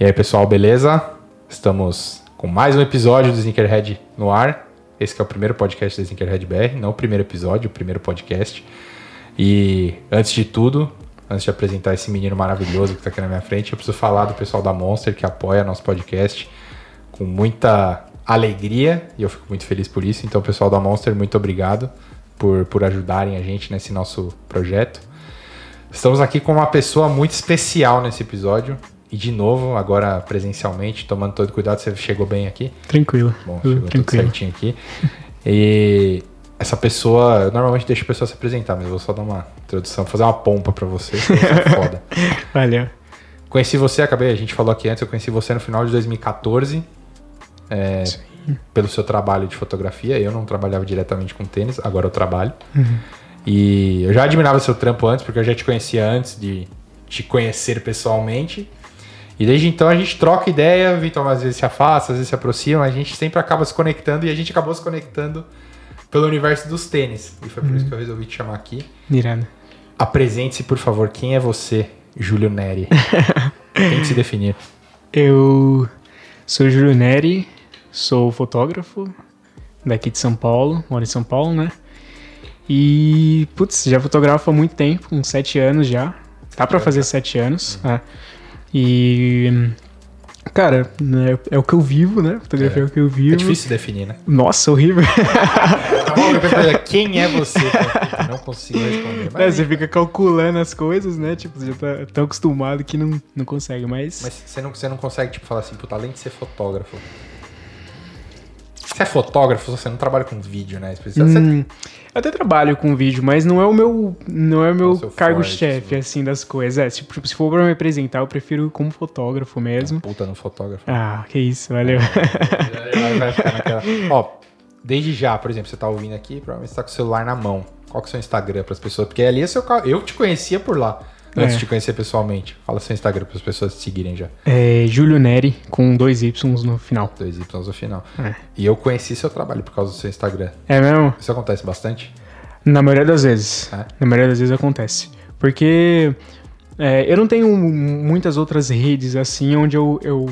E aí, pessoal, beleza? Estamos com mais um episódio do Sneakerhead no ar. Esse é o primeiro podcast da Sneakerhead BR, não o primeiro episódio, o primeiro podcast. E antes de tudo, antes de apresentar esse menino maravilhoso que está aqui na minha frente, eu preciso falar do pessoal da Monster que apoia nosso podcast com muita alegria e eu fico muito feliz por isso. Então, pessoal da Monster, muito obrigado por, por ajudarem a gente nesse nosso projeto. Estamos aqui com uma pessoa muito especial nesse episódio. E de novo, agora presencialmente, tomando todo cuidado, você chegou bem aqui? Tranquilo. Bom, chegou tranquilo. tudo certinho aqui. E essa pessoa, eu normalmente deixo a pessoa se apresentar, mas eu vou só dar uma introdução, fazer uma pompa para você, é foda. Valeu. Conheci você, acabei, a gente falou aqui antes, eu conheci você no final de 2014, é, pelo seu trabalho de fotografia. Eu não trabalhava diretamente com tênis, agora eu trabalho. Uhum. E eu já admirava seu trampo antes, porque eu já te conhecia antes de te conhecer pessoalmente. E desde então a gente troca ideia, o Vitor às vezes se afasta, às vezes se aproxima, a gente sempre acaba se conectando e a gente acabou se conectando pelo universo dos tênis. E foi por uhum. isso que eu resolvi te chamar aqui. Miranda. Apresente-se, por favor, quem é você, Júlio Neri? Tem que se definir. Eu sou Júlio Neri, sou fotógrafo daqui de São Paulo, moro em São Paulo, né? E, putz, já fotografo há muito tempo, uns sete anos já. Tá para fazer sete anos. Uhum. É. E. Cara, né, é o que eu vivo, né? Fotografia é. é o que eu vivo. É difícil definir, né? Nossa, horrível. Quem é você? Não consigo responder. É, você fica calculando as coisas, né? Tipo, você já tá tão acostumado que não, não consegue, mas. Mas você não, você não consegue, tipo, falar assim, puta, além de ser fotógrafo, você é fotógrafo, você não trabalha com vídeo, né? Você... Hum, eu até trabalho com vídeo, mas não é o meu, não é o meu cargo-chefe, assim, das coisas. É, tipo, se for pra me apresentar, eu prefiro como fotógrafo mesmo. puta no fotógrafo. Ah, que isso, valeu. vai ficar naquela... Ó, desde já, por exemplo, você tá ouvindo aqui, provavelmente você tá com o celular na mão. Qual que é o seu Instagram para as pessoas? Porque ali é seu... eu te conhecia por lá antes é. de conhecer pessoalmente? Fala seu Instagram para as pessoas te seguirem já. É Júlio Neri, com dois Y no final. Dois Y no final. É. E eu conheci seu trabalho por causa do seu Instagram. É mesmo? Isso acontece bastante? Na maioria das vezes. É? Na maioria das vezes acontece. Porque é, eu não tenho muitas outras redes assim onde eu, eu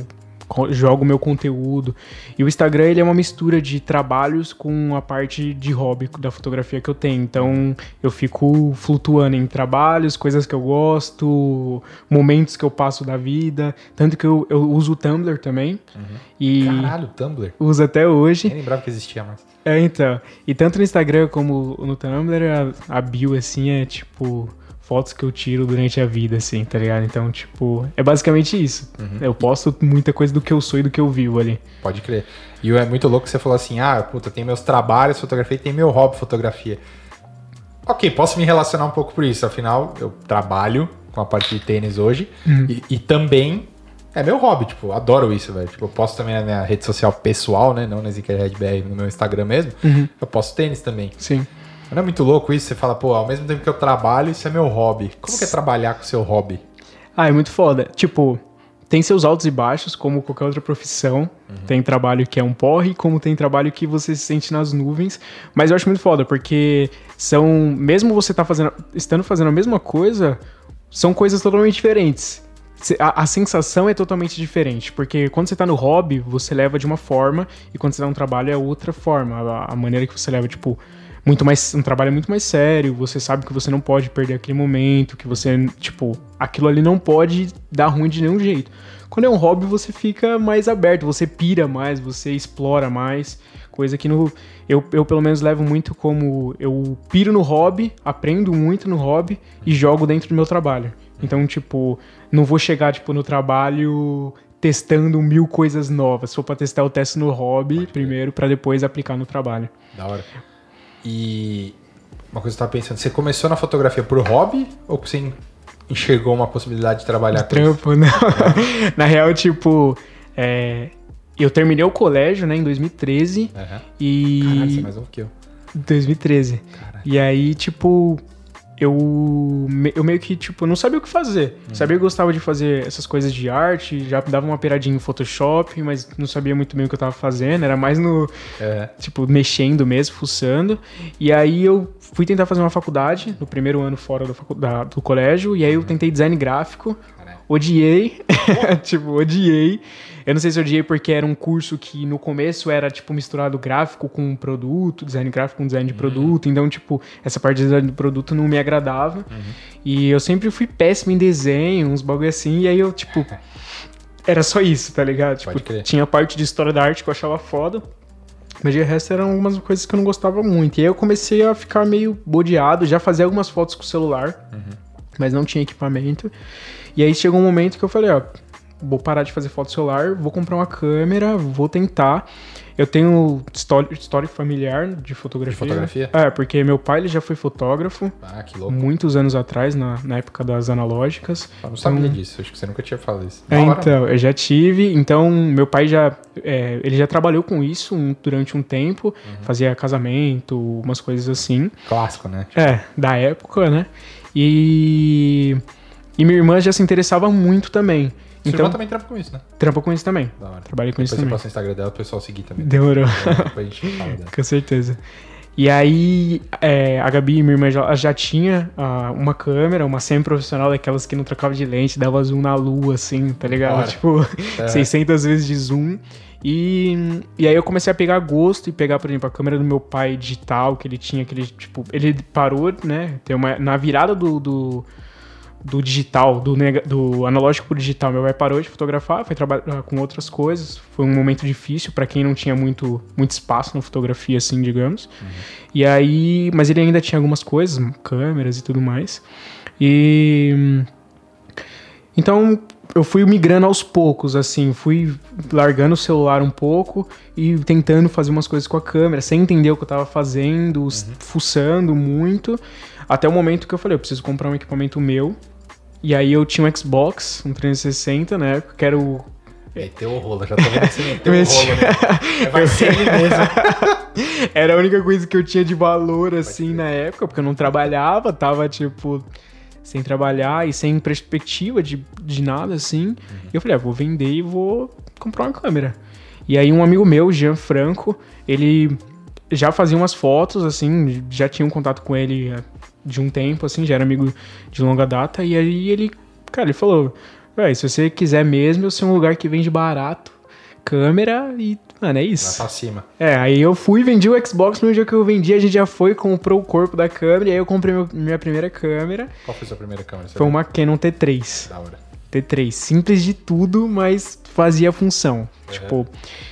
jogo meu conteúdo. E o Instagram ele é uma mistura de trabalhos com a parte de hobby da fotografia que eu tenho. Então eu fico flutuando em trabalhos, coisas que eu gosto, momentos que eu passo da vida. Tanto que eu, eu uso o Tumblr também. Uhum. E Caralho, Tumblr. Uso até hoje. Nem lembrava que existia mais. É, então. E tanto no Instagram como no Tumblr, a, a bio assim é tipo fotos que eu tiro durante a vida, assim, tá ligado? Então, tipo, é basicamente isso. Uhum. Eu posto muita coisa do que eu sou e do que eu vivo ali. Pode crer. E é muito louco que você falou assim: ah, puta, tem meus trabalhos, fotografia e tem meu hobby, fotografia. Ok, posso me relacionar um pouco por isso. Afinal, eu trabalho com a parte de tênis hoje uhum. e, e, também é meu hobby, tipo, adoro isso, velho. Tipo, eu posto também na minha rede social pessoal, né? Não na ZKRedBR, no meu Instagram mesmo. Uhum. Eu posto tênis também. Sim. Não é muito louco isso? Você fala, pô, ao mesmo tempo que eu trabalho, isso é meu hobby. Como que é trabalhar com seu hobby? Ah, é muito foda. Tipo, tem seus altos e baixos, como qualquer outra profissão. Uhum. Tem trabalho que é um porre, como tem trabalho que você se sente nas nuvens. Mas eu acho muito foda, porque são. Mesmo você tá fazendo. estando fazendo a mesma coisa, são coisas totalmente diferentes. A, a, sensação é totalmente diferente, porque quando você tá no hobby, você leva de uma forma, e quando você tá no trabalho é outra forma. A, a maneira que você leva, tipo, muito mais um trabalho muito mais sério, você sabe que você não pode perder aquele momento, que você, tipo, aquilo ali não pode dar ruim de nenhum jeito. Quando é um hobby, você fica mais aberto, você pira mais, você explora mais, coisa que no eu, eu pelo menos levo muito como eu piro no hobby, aprendo muito no hobby e jogo dentro do meu trabalho. Então, tipo, não vou chegar tipo no trabalho testando mil coisas novas. Se for para testar, eu testo no hobby primeiro para depois aplicar no trabalho. Da hora. E uma coisa que eu tava pensando, você começou na fotografia por hobby ou você enxergou uma possibilidade de trabalhar com Trampo, isso? não. Na real, tipo, é, eu terminei o colégio, né, em 2013. Uhum. E. Caralho, você é mais novo que eu. 2013. Caralho. E aí, tipo, eu, eu meio que, tipo, não sabia o que fazer. Uhum. Sabia que eu gostava de fazer essas coisas de arte, já dava uma peradinha em Photoshop, mas não sabia muito bem o que eu tava fazendo, era mais no, é. tipo, mexendo mesmo, fuçando. E aí eu fui tentar fazer uma faculdade, no primeiro ano fora do, da, do colégio, e aí eu uhum. tentei design gráfico, odiei. tipo, odiei. Eu não sei se eu odiei porque era um curso que no começo era, tipo, misturado gráfico com produto, design gráfico com design de produto. Então, tipo, essa parte de design do produto não me agradava. E eu sempre fui péssimo em desenho, uns bagulho assim. E aí eu, tipo, era só isso, tá ligado? Pode Tipo, crer. tinha a parte de história da arte que eu achava foda. Mas de resto eram algumas coisas que eu não gostava muito. E aí eu comecei a ficar meio bodeado, já fazia algumas fotos com o celular, mas não tinha equipamento. E aí chegou um momento que eu falei, ó, vou parar de fazer foto celular, vou comprar uma câmera, vou tentar. Eu tenho história, história familiar de fotografia. De fotografia? É, porque meu pai ele já foi fotógrafo Ah, que louco. muitos anos atrás, na, na época das analógicas. Eu não sabia disso. Acho que você nunca tinha falado isso. É, então, eu já tive. Então, meu pai já. é, ele já trabalhou com isso um- durante um tempo, Uhum. fazia casamento, umas coisas assim. Clássico, né? É, da época, né? E. E minha irmã já se interessava muito também. Sua Então, irmã também trampa com isso, né? trampa com isso também. Da hora. Trabalhei com Depois isso você também. passa o Instagram dela, o pessoal seguir também. Demorou. É, Depois a gente fala dela. Com certeza. E aí, é, a Gabi, minha irmã, já, já tinha ah, uma câmera, uma semi-profissional, daquelas que não trocava de lente, dava zoom na lua, assim, tá ligado? Tipo, É. 600 vezes de zoom. E, e aí eu comecei a pegar gosto e pegar, por exemplo, a câmera do meu pai digital, que ele tinha aquele, tipo, ele parou, né, tem uma, na virada do, do, do digital, do, do analógico pro digital, meu pai parou de fotografar, foi trabalhar com outras coisas, foi um momento difícil pra quem não tinha muito, muito espaço na fotografia, assim, digamos. E aí, mas ele ainda tinha algumas coisas, câmeras e tudo mais. E então eu fui migrando aos poucos, assim, fui largando o celular um pouco e tentando fazer umas coisas com a câmera, sem entender o que eu tava fazendo, s- fuçando muito, até o momento que eu falei, eu preciso comprar um equipamento meu. E aí eu tinha um Xbox, um 360 na época, que era o Meteu o rolo, já tô vendo que você meteu o rolo, né? Vai ser ele mesmo. Era a única coisa que eu tinha de valor, assim, na época, porque eu não trabalhava, tava, tipo, sem trabalhar e sem perspectiva de, de nada, assim. E eu falei, ah, vou vender e vou comprar uma câmera. E aí um amigo meu, Jean Franco, ele já fazia umas fotos, assim, já tinha um contato com ele de um tempo, assim, já era amigo de longa data. E aí ele, cara, ele falou, véi, se você quiser mesmo, eu sei um lugar que vende barato, câmera e, mano, é Vai isso. pra cima. É, aí eu fui, vendi o Xbox, no dia que eu vendi, a gente já foi, comprou o corpo da câmera, e aí eu comprei meu- minha primeira câmera. Qual foi a sua primeira câmera? Foi uma Canon T3. Da hora. T3, simples de tudo, mas fazia função. Tipo,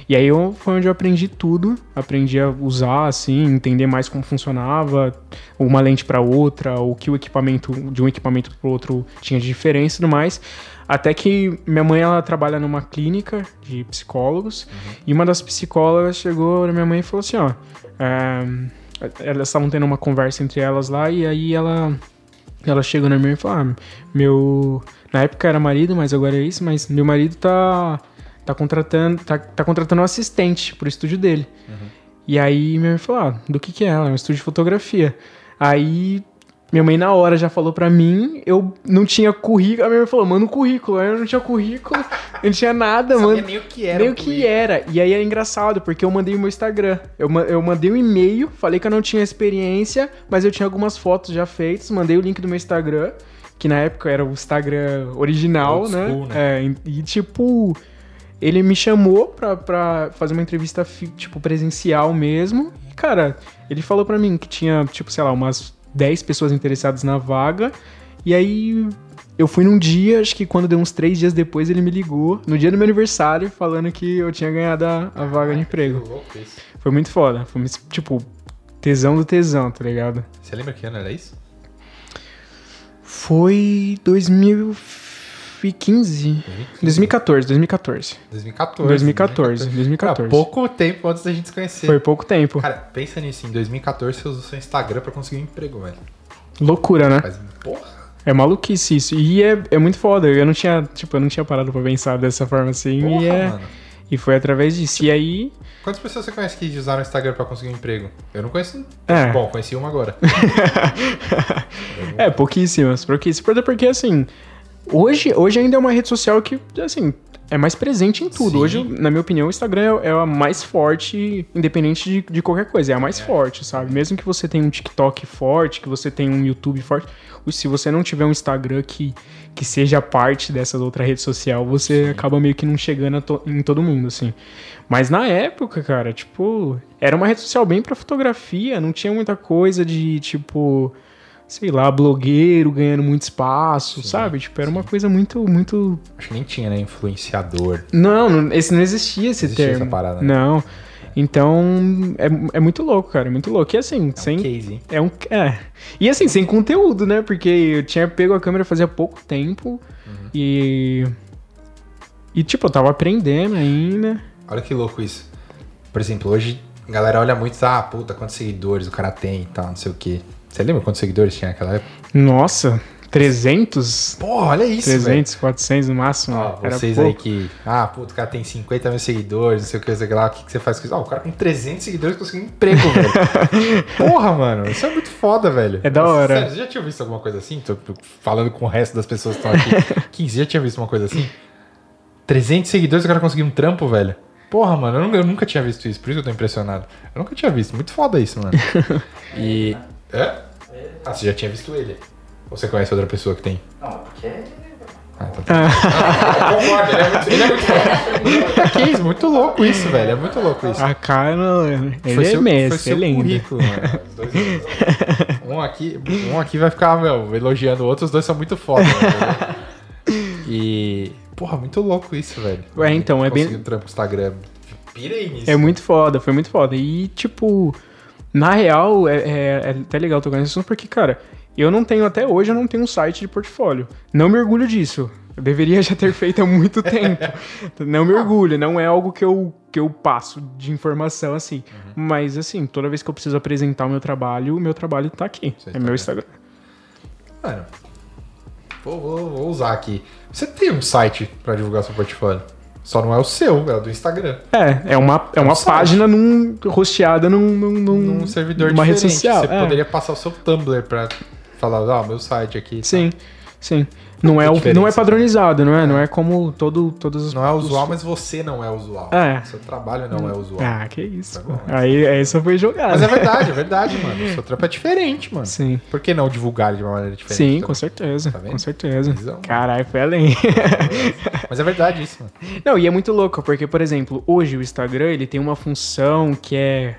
e aí eu, foi onde eu aprendi tudo, aprendi a usar, assim, entender mais como funcionava, uma lente para outra, o que o equipamento, de um equipamento pro outro tinha de diferença e tudo mais. Até que minha mãe, ela trabalha numa clínica de psicólogos, e uma das psicólogas chegou na minha mãe e falou assim, ó, é, elas estavam tendo uma conversa entre elas lá, e aí ela ela chegou na minha e falou: ah, meu. Na época era marido, mas agora é isso, mas meu marido tá. tá contratando. tá, tá contratando um assistente pro estúdio dele. E aí minha mãe falou: ah, do que que é? Ela é um estúdio de fotografia. Aí minha mãe na hora já falou pra mim, eu não tinha currículo. A minha mãe falou, manda um currículo. Aí eu não tinha currículo, eu não tinha nada, mano. nem o que era. Nem o que era. E aí é engraçado, porque eu mandei o meu Instagram. Eu, eu mandei um e-mail, falei que eu não tinha experiência, mas eu tinha algumas fotos já feitas, mandei o link do meu Instagram, que na época era o Instagram original, Old né? school, né? É, e, tipo, ele me chamou pra, pra fazer uma entrevista, tipo, presencial mesmo. E, cara, ele falou pra mim que tinha, tipo, sei lá, umas 10 pessoas interessadas na vaga. E aí eu fui num dia, acho que quando deu uns três dias depois, ele me ligou, no dia do meu aniversário, falando que eu tinha ganhado a, a vaga de emprego. Foi muito foda. Foi, tipo, tesão do tesão, tá ligado? Você lembra que ano era isso? Foi 2015. 2014, 2014. 2014. 2014, Há 2014. pouco tempo antes da gente se conhecer. Foi pouco tempo. Cara, pensa nisso. Em 2014 você usou seu Instagram pra conseguir um emprego, velho. Loucura, né? Mas, porra. É maluquice isso. E é, é muito foda. Eu não tinha, tipo, eu não tinha parado pra pensar dessa forma assim. Porra, e, é, mano. E foi através disso. E aí. Quantas pessoas você conhece que usaram o Instagram pra conseguir um emprego? Eu não conheço. É. Bom, conheci uma agora. É, pouquíssimas, pouquíssimas. Porque assim. Hoje, hoje ainda é uma rede social que, assim, é mais presente em tudo. Sim. Hoje, na minha opinião, o Instagram é, é a mais forte, independente de, de qualquer coisa. É a mais forte, sabe? Mesmo que você tenha um TikTok forte, que você tenha um YouTube forte, se você não tiver um Instagram que, que seja parte dessas outras redes sociais, você acaba meio que não chegando to- em todo mundo, assim. Mas na época, cara, tipo, era uma rede social bem pra fotografia, não tinha muita coisa de, tipo, sei lá, blogueiro ganhando muito espaço, Sim, sabe? Tipo, era uma coisa muito, muito Acho que nem tinha, né? Influenciador. não, não, esse não existia esse Existia termo. essa parada, né? Não. Então, é, é muito louco, cara. É muito louco. E assim, sem. Case, hein? É um. É. E assim, sem conteúdo, né? Porque eu tinha pego a câmera fazia pouco tempo. Uhum. E. E, tipo, eu tava aprendendo ainda. Olha que louco isso. Por exemplo, hoje a galera olha muito, ah, puta, quantos seguidores o cara tem e tal, não sei o quê. Você lembra quantos seguidores tinha naquela época? Nossa, 300? Porra, olha isso, velho. 300, 400 no máximo. Ó, Era vocês pouco. aí que, ah, puta, o cara tem 50 mil seguidores, não sei o que, não sei o que lá, o que, que você faz com isso? Ah, o cara com 300 seguidores conseguiu um emprego, velho. Porra, mano, isso é muito foda, velho. É da hora. Sério, você já tinha visto alguma coisa assim? Tô falando com o resto das pessoas que estão aqui. 15, já tinha visto uma coisa assim? 300 seguidores, o cara conseguiu um trampo, velho. Porra, mano, eu nunca, eu nunca tinha visto isso, por isso que eu tô impressionado. Eu nunca tinha visto, muito foda isso, mano. E. É? Ah, você já tinha visto ele? Ou você conhece outra pessoa que tem? Não, porque Ah, então tá. Concordo, ele é muito, ele é muito foda. Que isso, muito louco isso, velho. É muito louco isso. A cara, ele Foi é seu- foi mestre, seu ele é lindo. currículo, mano. Os dois- um, aqui, um aqui vai ficar, meu, elogiando o outro, os dois são muito foda. né? E. Porra, muito louco isso, velho. Ué, então, é bem- Conseguir um trampo no Instagram. Pirei nisso. É muito foda, foi muito foda. E, tipo, na real, é, é- é até legal tocar nisso, porque, cara, eu não tenho, até hoje, eu não tenho um site de portfólio. Não me orgulho disso. Eu deveria já ter feito há muito tempo. Não me orgulho, não é algo que eu, que eu passo de informação, assim. Uhum. Mas, assim, toda vez que eu preciso apresentar o meu trabalho, o meu trabalho tá aqui. Seu é meu Instagram. Instagram. Mano, vou, vou- vou usar aqui. Você tem um site pra divulgar seu portfólio? Só não é o seu, é o do Instagram. É, é uma, é um uma página num, rosteada num, num, num, Num servidor numa diferente. rede social. Você é. poderia passar o seu Tumblr pra falar, ó, meu site aqui. tá? Sim, sim. Não é, o- não é diferença, padronizado, não é? Não é como todo, todos os. Não é os- usual, mas você não é usual. É. Seu trabalho não é usual. Ah, que isso. Tá bom. Aí essa foi jogada. Mas é verdade, é verdade, mano. O seu trampo é diferente, mano. Sim. Por que não divulgar de uma maneira diferente? Sim, também? com certeza. Tá vendo? com certeza. Visão. Caralho, foi além. Mas é verdade isso, mano. não, e é muito louco, porque, por exemplo, hoje o Instagram ele tem uma função que é.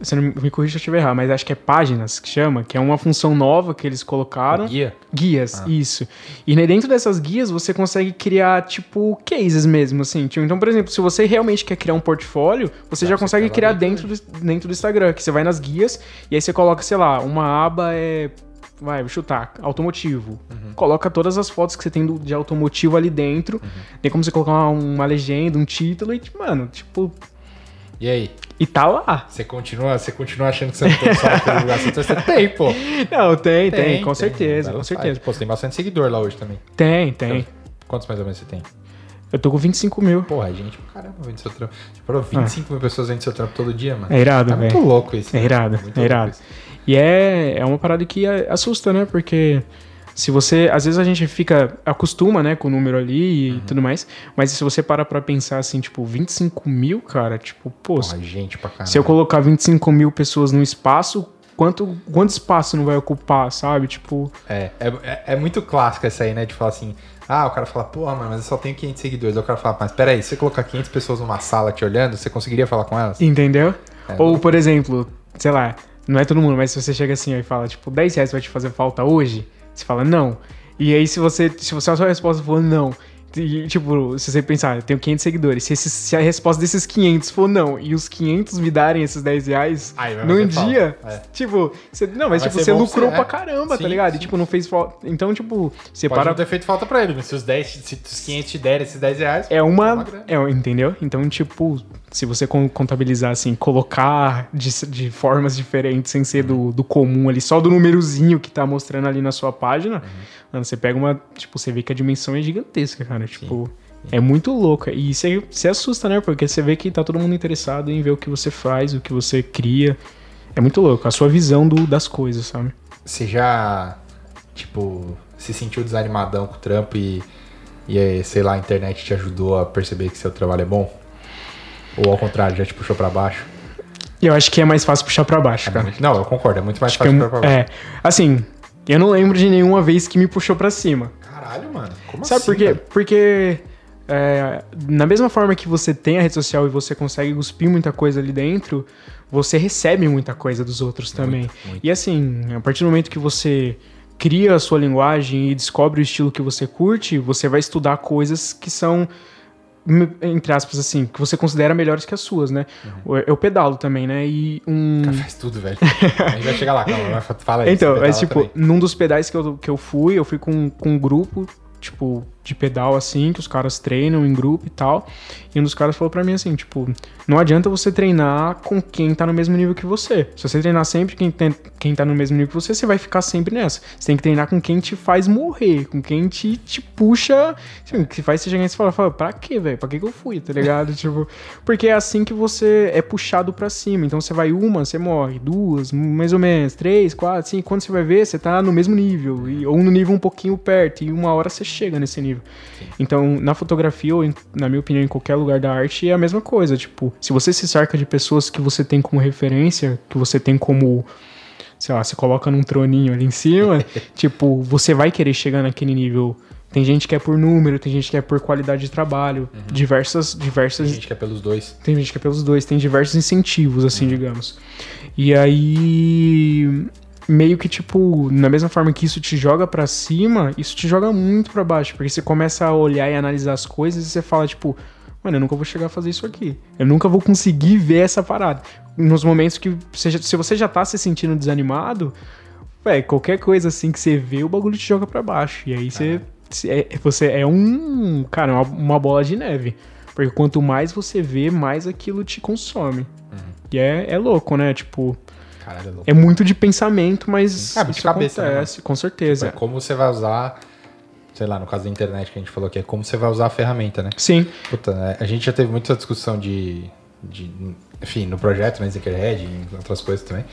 Você não me corrija se eu estiver errado, mas acho que é páginas que chama, que é uma função nova que eles colocaram. Guia. Guias, Ah. isso. E dentro dessas guias você consegue criar, tipo, cases mesmo, assim. Tipo, Então, por exemplo, se você realmente quer criar um portfólio, você já você consegue criar dentro do, dentro do Instagram, que você vai nas guias e aí você coloca, sei lá, uma aba é. Vai, vou chutar, automotivo. Uhum. Coloca todas as fotos que você tem de automotivo ali dentro. Uhum. Tem como você colocar uma, uma legenda, um título e, tipo, mano, tipo. E aí? E tá lá. Você continua, você continua achando que você não tem divulgar seu trampo? Você tem, pô. Não, tem, tem, com certeza, Belo com site. certeza. Pô, você tem bastante seguidor lá hoje também. Tem, tem. Quantos mais ou menos você tem? Eu tô com 25 mil. Porra, gente, pra caramba, vende seu trampo. Parou 25 mil pessoas vendendo seu trampo todo dia, mano. É irado, É muito velho. louco isso. É né? irado, é louco irado. E é, é uma parada que assusta, né? Porque se você. Às vezes a gente fica. acostuma, né, com o número ali e Uhum. tudo mais. Mas se você para pra pensar assim, tipo, 25 mil, cara, tipo, pô, Porra, gente pra se eu colocar 25 mil pessoas no espaço, quanto, quanto espaço não vai ocupar, sabe? Tipo. É, é, é- é muito clássico essa aí, né? De falar assim, ah, o cara fala, porra, mano, mas eu só tenho 500 seguidores. Aí o cara fala, mas peraí, se você colocar 500 pessoas numa sala te olhando, você conseguiria falar com elas? Entendeu? É, Ou, por exemplo, sei lá, não é todo mundo, mas se você chega assim ó, e fala, tipo, 10 reais vai te fazer falta hoje, você fala não. E aí, se você, se você a sua resposta for não, e, tipo, se você pensar, eu tenho 500 seguidores, se, se a resposta desses 500 for não, e os 500 me darem esses 10 reais vai num dia, é. tipo, você, não, mas Vai tipo, ser você lucrou você- pra é. caramba, Sim, tá ligado? sim. E, tipo, não fez falta. Então, tipo, você Pode para não ter feito falta pra ele, mas se os 10, se os 500 te derem esses 10 reais, é uma. grana. É, entendeu? Então, tipo, se você con- contabilizar assim, colocar de, de formas diferentes, sem ser do, do comum ali, só do númerozinho que tá mostrando ali na sua página, Uhum. mano, você pega uma. Tipo, você vê que a dimensão é gigantesca, cara. Tipo. É muito louca. E você se assusta, né? Porque você vê que tá todo mundo interessado em ver o que você faz, o que você cria. É muito louco. A sua visão do- das coisas, sabe? você já, tipo, se sentiu desanimadão com o trampo e, e sei lá, a internet te ajudou a perceber que seu trabalho é bom? Ou ao contrário, já te puxou pra baixo? Eu acho que é mais fácil puxar pra baixo, É cara. muito- não, eu concordo, é muito mais Acho fácil é, puxar pra baixo. é, assim, eu não lembro de nenhuma vez que me puxou pra cima. Caralho, mano. Como Sabe assim? por quê? Porque é, na mesma forma que você tem a rede social e você consegue cuspir muita coisa ali dentro, você recebe muita coisa dos outros também. muito. E assim, a partir do momento que você cria a sua linguagem e descobre o estilo que você curte, você vai estudar coisas que são entre aspas assim, que você considera melhores que as suas, né? Uhum. Eu, pedalo também, né? E um Cara, faz tudo, velho. a gente vai chegar lá, calma. Fala aí. então, mas tipo, também. num dos pedais que eu, que eu fui, eu fui com, com um grupo, tipo, de pedal assim, que os caras treinam em grupo e tal. E um dos caras falou pra mim assim, tipo, não adianta você treinar com quem tá no mesmo nível que você. Se você treinar sempre quem, tem, quem tá no mesmo nível que você, você vai ficar sempre nessa. Você tem que treinar com quem te faz morrer, com quem te, te puxa, assim, que faz você chegar e falar, fala, pra quê, velho? Pra que que eu fui, tá ligado? tipo, porque é assim que você é puxado pra cima. Então você vai uma, você morre, duas, mais ou menos, três, quatro, cinco. Quando você vai ver, você tá no mesmo nível, e- ou no nível um pouquinho perto, e uma hora você chega nesse nível. Então, na fotografia, ou em- na minha opinião, em qualquer lugar da arte, é a mesma coisa. Tipo, se você se cerca de pessoas que você tem como referência, que você tem como. Sei lá, você coloca num troninho ali em cima, tipo, você vai querer chegar naquele nível. Tem gente que é por número, tem gente que é por qualidade de trabalho, diversas, diversas Tem gente que é pelos dois. tem gente que é pelos dois, tem diversos incentivos, assim, digamos. E aí, meio que, tipo, na mesma forma que isso te joga pra cima, isso te joga muito pra baixo, porque você começa a olhar e analisar as coisas e você fala, tipo, mano, eu nunca vou chegar a fazer isso aqui. Eu nunca vou conseguir ver essa parada. Nos momentos que, você já- se você já tá se sentindo desanimado, qualquer coisa assim que você vê, o bagulho te joga pra baixo. E aí você, se- é, você é um. Cara, uma, uma bola de neve. Porque quanto mais você vê, mais aquilo te consome. E é, é louco, né? Tipo, É é muito de pensamento, mas É, de isso cabeça, né, acontece, com certeza. É como você vai usar, sei lá, no caso da internet que a gente falou aqui, é como você vai usar a ferramenta, né? Sim, Puta, é, a gente já teve muita discussão de, de enfim, no projeto, né, Zinkerhead e em outras coisas também.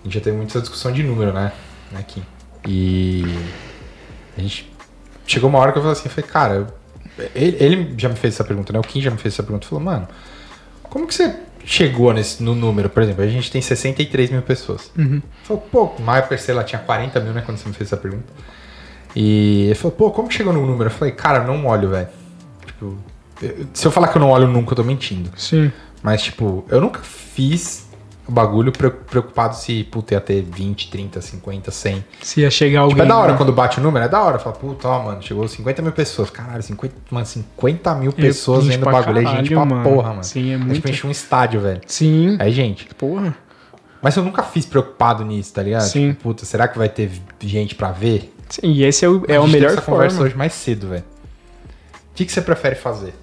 A gente já teve muita discussão de número, né, aqui. E a gente chegou uma hora que eu falei assim, eu falei, cara, eu- ele, ele já me fez essa pergunta, né? O Kim já me fez essa pergunta, falou, mano, como que você chegou nesse, no número, por exemplo? A gente tem 63 mil pessoas. Uhum. Falou, pô, época, sei lá, tinha 40 mil, né, quando você me fez essa pergunta. E ele falou, pô, como que chegou no número? Eu falei, cara, eu não olho, velho. Tipo, se eu falar que eu não olho nunca, eu tô mentindo. sim. Mas, tipo, eu nunca fiz o bagulho pre- preocupado se, puta, ia ter 20, 30, 50, 100. Se ia chegar alguém. Tipo, é da hora né? quando bate o número, é da hora. Fala, puta, ó, mano, chegou 50 mil pessoas. Caralho, 50, mano, 50 mil pessoas gente vendo o pra bagulho. É gente pra caralho, mano. porra, mano. Sim, é É muito. tipo, enche um estádio, velho. Sim. Aí, gente, Porra. mas eu nunca fiz preocupado nisso, tá ligado? Sim. Tipo, puta, será que vai ter gente pra ver? Sim, e esse é, o, é A a gente teve melhor essa conversa forma. hoje mais cedo, velho. O que, que você prefere fazer?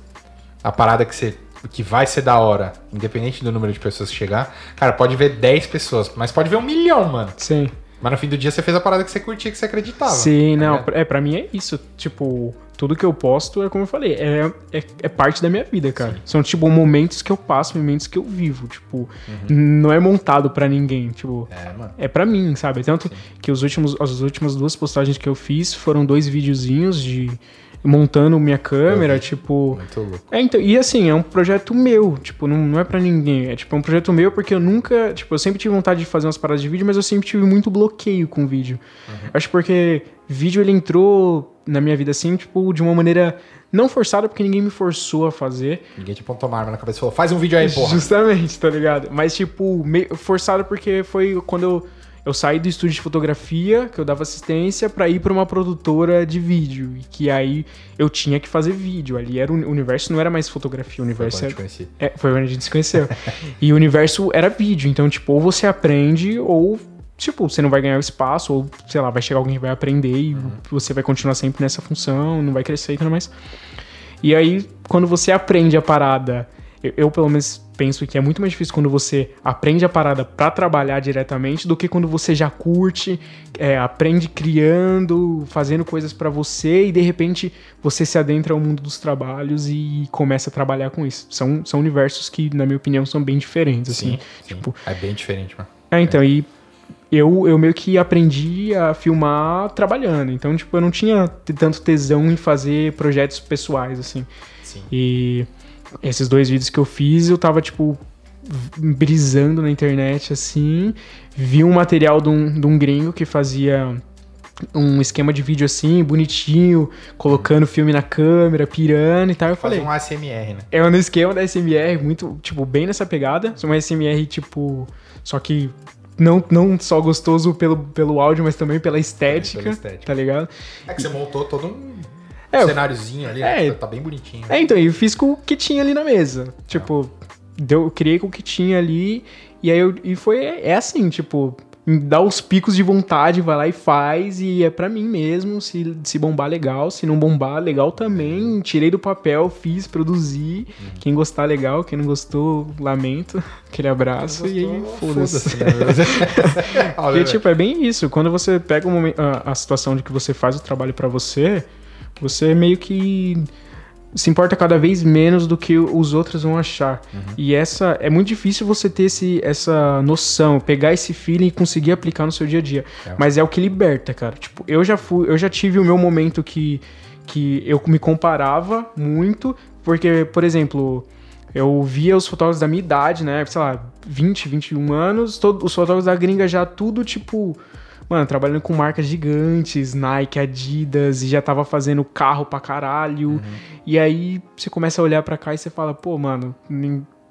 A parada que você que vai ser da hora, independente do número de pessoas que chegar. Cara, pode ver 10 pessoas, mas pode ver um milhão, mano. Sim. Mas no fim do dia você fez a parada que você curtia, que você acreditava. Sim, tá não, é, pra mim é isso. Tipo, tudo que eu posto é como eu falei, é, é, é parte da minha vida, cara. São, tipo, momentos que eu passo, momentos que eu vivo. Tipo, não é montado pra ninguém. Tipo, É, mano. é pra mim, sabe? Tanto que os últimos, as últimas duas postagens que eu fiz foram dois videozinhos de montando minha câmera, tipo. Muito louco. É, então, e assim, é um projeto meu, tipo, não, não é pra ninguém. É tipo, é um projeto meu porque eu nunca, tipo, eu sempre tive vontade de fazer umas paradas de vídeo, mas eu sempre tive muito bloqueio com vídeo. Acho porque vídeo ele entrou na minha vida assim, tipo, de uma maneira não forçada, porque ninguém me forçou a fazer. Ninguém te apontou uma arma na cabeça e falou, faz um vídeo aí, porra. Justamente, tá ligado? Mas, tipo, meio forçado porque foi quando eu, eu saí do estúdio de fotografia, que eu dava assistência, pra ir pra uma produtora de vídeo. E que aí eu tinha que fazer vídeo. Ali era o universo, não era mais fotografia, o Foi universo eu era. É, foi onde a gente se conheceu. e o universo era vídeo, então, tipo, ou você aprende, ou, tipo, você não vai ganhar o espaço, ou, sei lá, vai chegar alguém que vai aprender e você vai continuar sempre nessa função, não vai crescer e tudo mais. E aí, quando você aprende a parada, eu, eu, pelo menos penso que é muito mais difícil quando você aprende a parada pra trabalhar diretamente do que quando você já curte, é, aprende criando, fazendo coisas pra você e de repente você se adentra ao mundo dos trabalhos e começa a trabalhar com isso. São, são universos que, na minha opinião, são bem diferentes, assim. Sim, sim. Tipo, É bem diferente, mano. é, então, e eu, eu meio que aprendi a filmar trabalhando. Então, tipo, eu não tinha tanto tesão em fazer projetos pessoais, assim. Sim. E esses dois vídeos que eu fiz, eu tava, tipo, brisando na internet, assim. Vi um material de um, de um gringo que fazia um esquema de vídeo assim, bonitinho, colocando filme na câmera, pirando e tal. Eu Fazer falei, um ASMR, né? é no esquema da SMR, muito, tipo, bem nessa pegada. Uma SMR, tipo, só que não, não só gostoso pelo, pelo áudio, mas também pela estética, pela estética. tá ligado? É que você montou todo um É, cenáriozinho ali, é. né? Tá bem bonitinho. É, então, eu fiz com o que tinha ali na mesa. Tipo, deu, eu criei com o que tinha ali, e aí eu, e foi, é assim, tipo, dá os picos de vontade, vai lá e faz, e é pra mim mesmo, se, se bombar, legal, se não bombar, legal também, tirei do papel, fiz, produzi, quem gostar, legal, quem não gostou, lamento, aquele abraço, e aí, foda-se. né? Porque, tipo, é bem isso. Quando você pega o momen- a, a situação de que você faz o trabalho pra você, você meio que se importa cada vez menos do que os outros vão achar. E essa é muito difícil você ter esse, essa noção, pegar esse feeling e conseguir aplicar no seu dia a dia. É. Mas é o que liberta, cara. Tipo, eu já fui, eu já tive o meu momento que que eu me comparava muito, porque, por exemplo, eu via os fotógrafos da minha idade, né? Sei lá, 20, 21 anos, todos os fotógrafos da gringa já tudo tipo. Mano, trabalhando com marcas gigantes, Nike, Adidas, e já tava fazendo carro pra caralho. E aí você começa a olhar pra cá e você fala, pô, mano,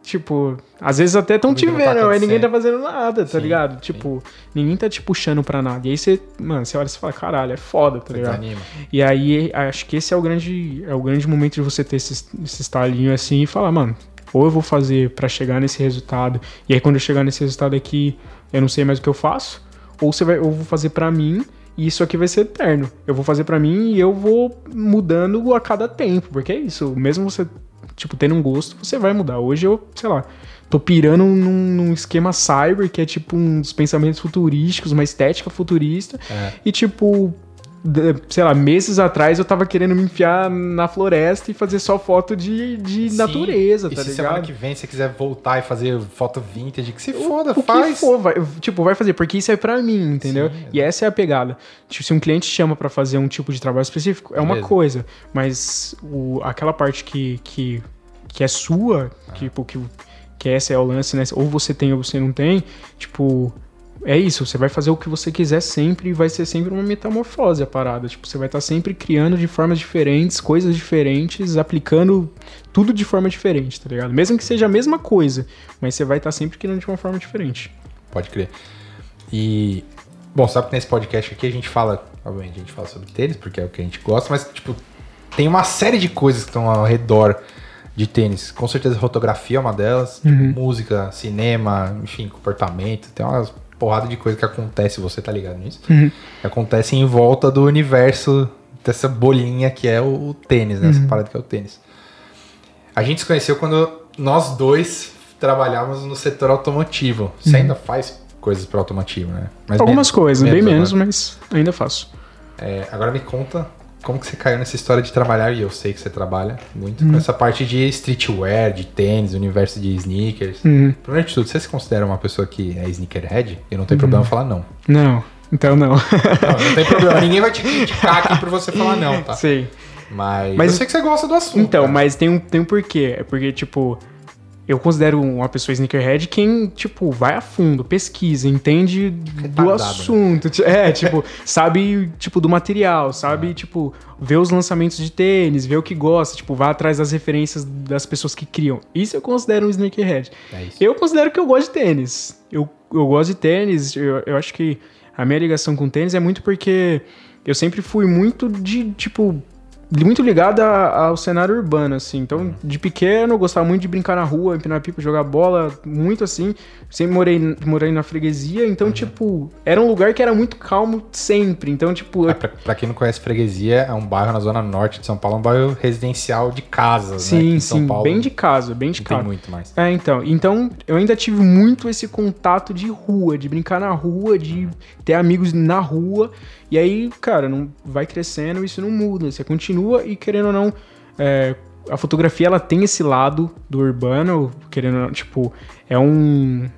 tipo, às vezes até tão te tá vendo, mas ninguém tá fazendo nada, tá Sim, ligado? sim. Tipo, ninguém tá te puxando pra nada. E aí você, mano, você olha e você fala, caralho, é foda, tá Você ligado? desanima. E aí, acho que esse é o grande, é o grande momento de você ter esse, esse estalinho assim e falar, mano, ou eu vou fazer pra chegar nesse resultado, e aí quando eu chegar nesse resultado aqui, eu não sei mais o que eu faço, ou você vai, eu vou fazer pra mim, e isso aqui vai ser eterno. Eu vou fazer pra mim e eu vou mudando a cada tempo, porque é isso, mesmo você, tipo, tendo um gosto, você vai mudar. Hoje eu, sei lá, tô pirando num, num esquema cyber, que é tipo uns pensamentos futurísticos, uma estética futurista, É. e tipo, sei lá, meses atrás eu tava querendo me enfiar na floresta e fazer só foto de, de Sim. natureza, e tá se semana ligado? que vem você quiser voltar e fazer foto vintage, que se O- foda, o faz. que for, vai, tipo, vai fazer, porque isso é pra mim, entendeu? Sim, e essa é a pegada. Tipo, se um cliente chama pra fazer um tipo de trabalho específico, é uma Beleza. coisa, mas o, aquela parte que, que, que é sua, tipo, que, que essa é o lance, né? Ou você tem ou você não tem, tipo, é isso, você vai fazer o que você quiser sempre e vai ser sempre uma metamorfose a parada. Tipo, você vai estar sempre criando de formas diferentes, coisas diferentes, aplicando tudo de forma diferente, tá ligado? Mesmo que seja a mesma coisa, mas você vai estar sempre criando de uma forma diferente. Pode crer. E, bom, sabe que nesse podcast aqui a gente fala, obviamente, a gente fala sobre tênis, porque é o que a gente gosta, mas, tipo, tem uma série de coisas que estão ao redor de tênis. Com certeza fotografia é uma delas, tipo, música, cinema, enfim, comportamento. Tem uma porrada de coisa que acontece, você tá ligado nisso? Que acontece em volta do universo dessa bolinha que é o, o tênis, né? Essa parada que é o tênis. A gente se conheceu quando nós dois trabalhávamos no setor automotivo. Você ainda faz coisas para automotivo, né? Mas Algumas menos- coisas, bem menos, agora. mas ainda faço. É, agora me conta como que você caiu nessa história de trabalhar, e eu sei que você trabalha muito, Uhum. com essa parte de streetwear, de tênis, universo de sneakers. Uhum. Primeiro de tudo, você se considera uma pessoa que é sneakerhead? E não tem problema Uhum. falar não. Não, então não. Não, não tem problema. Ninguém vai te criticar aqui por você falar não, tá? Sei. Mas, Mas- eu sei que você gosta do assunto. Então, cara. mas tem um, tem um porquê. É porque, tipo, eu considero uma pessoa sneakerhead quem, tipo, vai a fundo, pesquisa, entende do Retardado, né? assunto. Ti- É, tipo, sabe, tipo, do material, sabe, tipo, vê os lançamentos de tênis, vê o que gosta, tipo, vai atrás das referências das pessoas que criam. Isso eu considero um sneakerhead. É. Eu considero que eu gosto de tênis. Eu, eu gosto de tênis. Eu, eu acho que a minha ligação com tênis é muito porque eu sempre fui muito de, tipo, muito ligado a- ao cenário urbano, assim. Então, de pequeno, eu gostava muito de brincar na rua, empinar pipa, jogar bola, muito assim. Sempre morei, morei na freguesia, então, tipo, era um lugar que era muito calmo sempre. Então, tipo, É, pra, pra quem não conhece Freguesia, é um bairro na zona norte de São Paulo, um bairro residencial de casas, né? que Sim, São sim, Paulo bem de casa, bem de não tem casa. muito mais. É, então. Então, eu ainda tive muito esse contato de rua, de brincar na rua, de ter amigos na rua. E aí, cara, não vai crescendo, isso não muda. Você continua e, querendo ou não, é, a fotografia ela tem esse lado do urbano, querendo ou não, tipo, é um.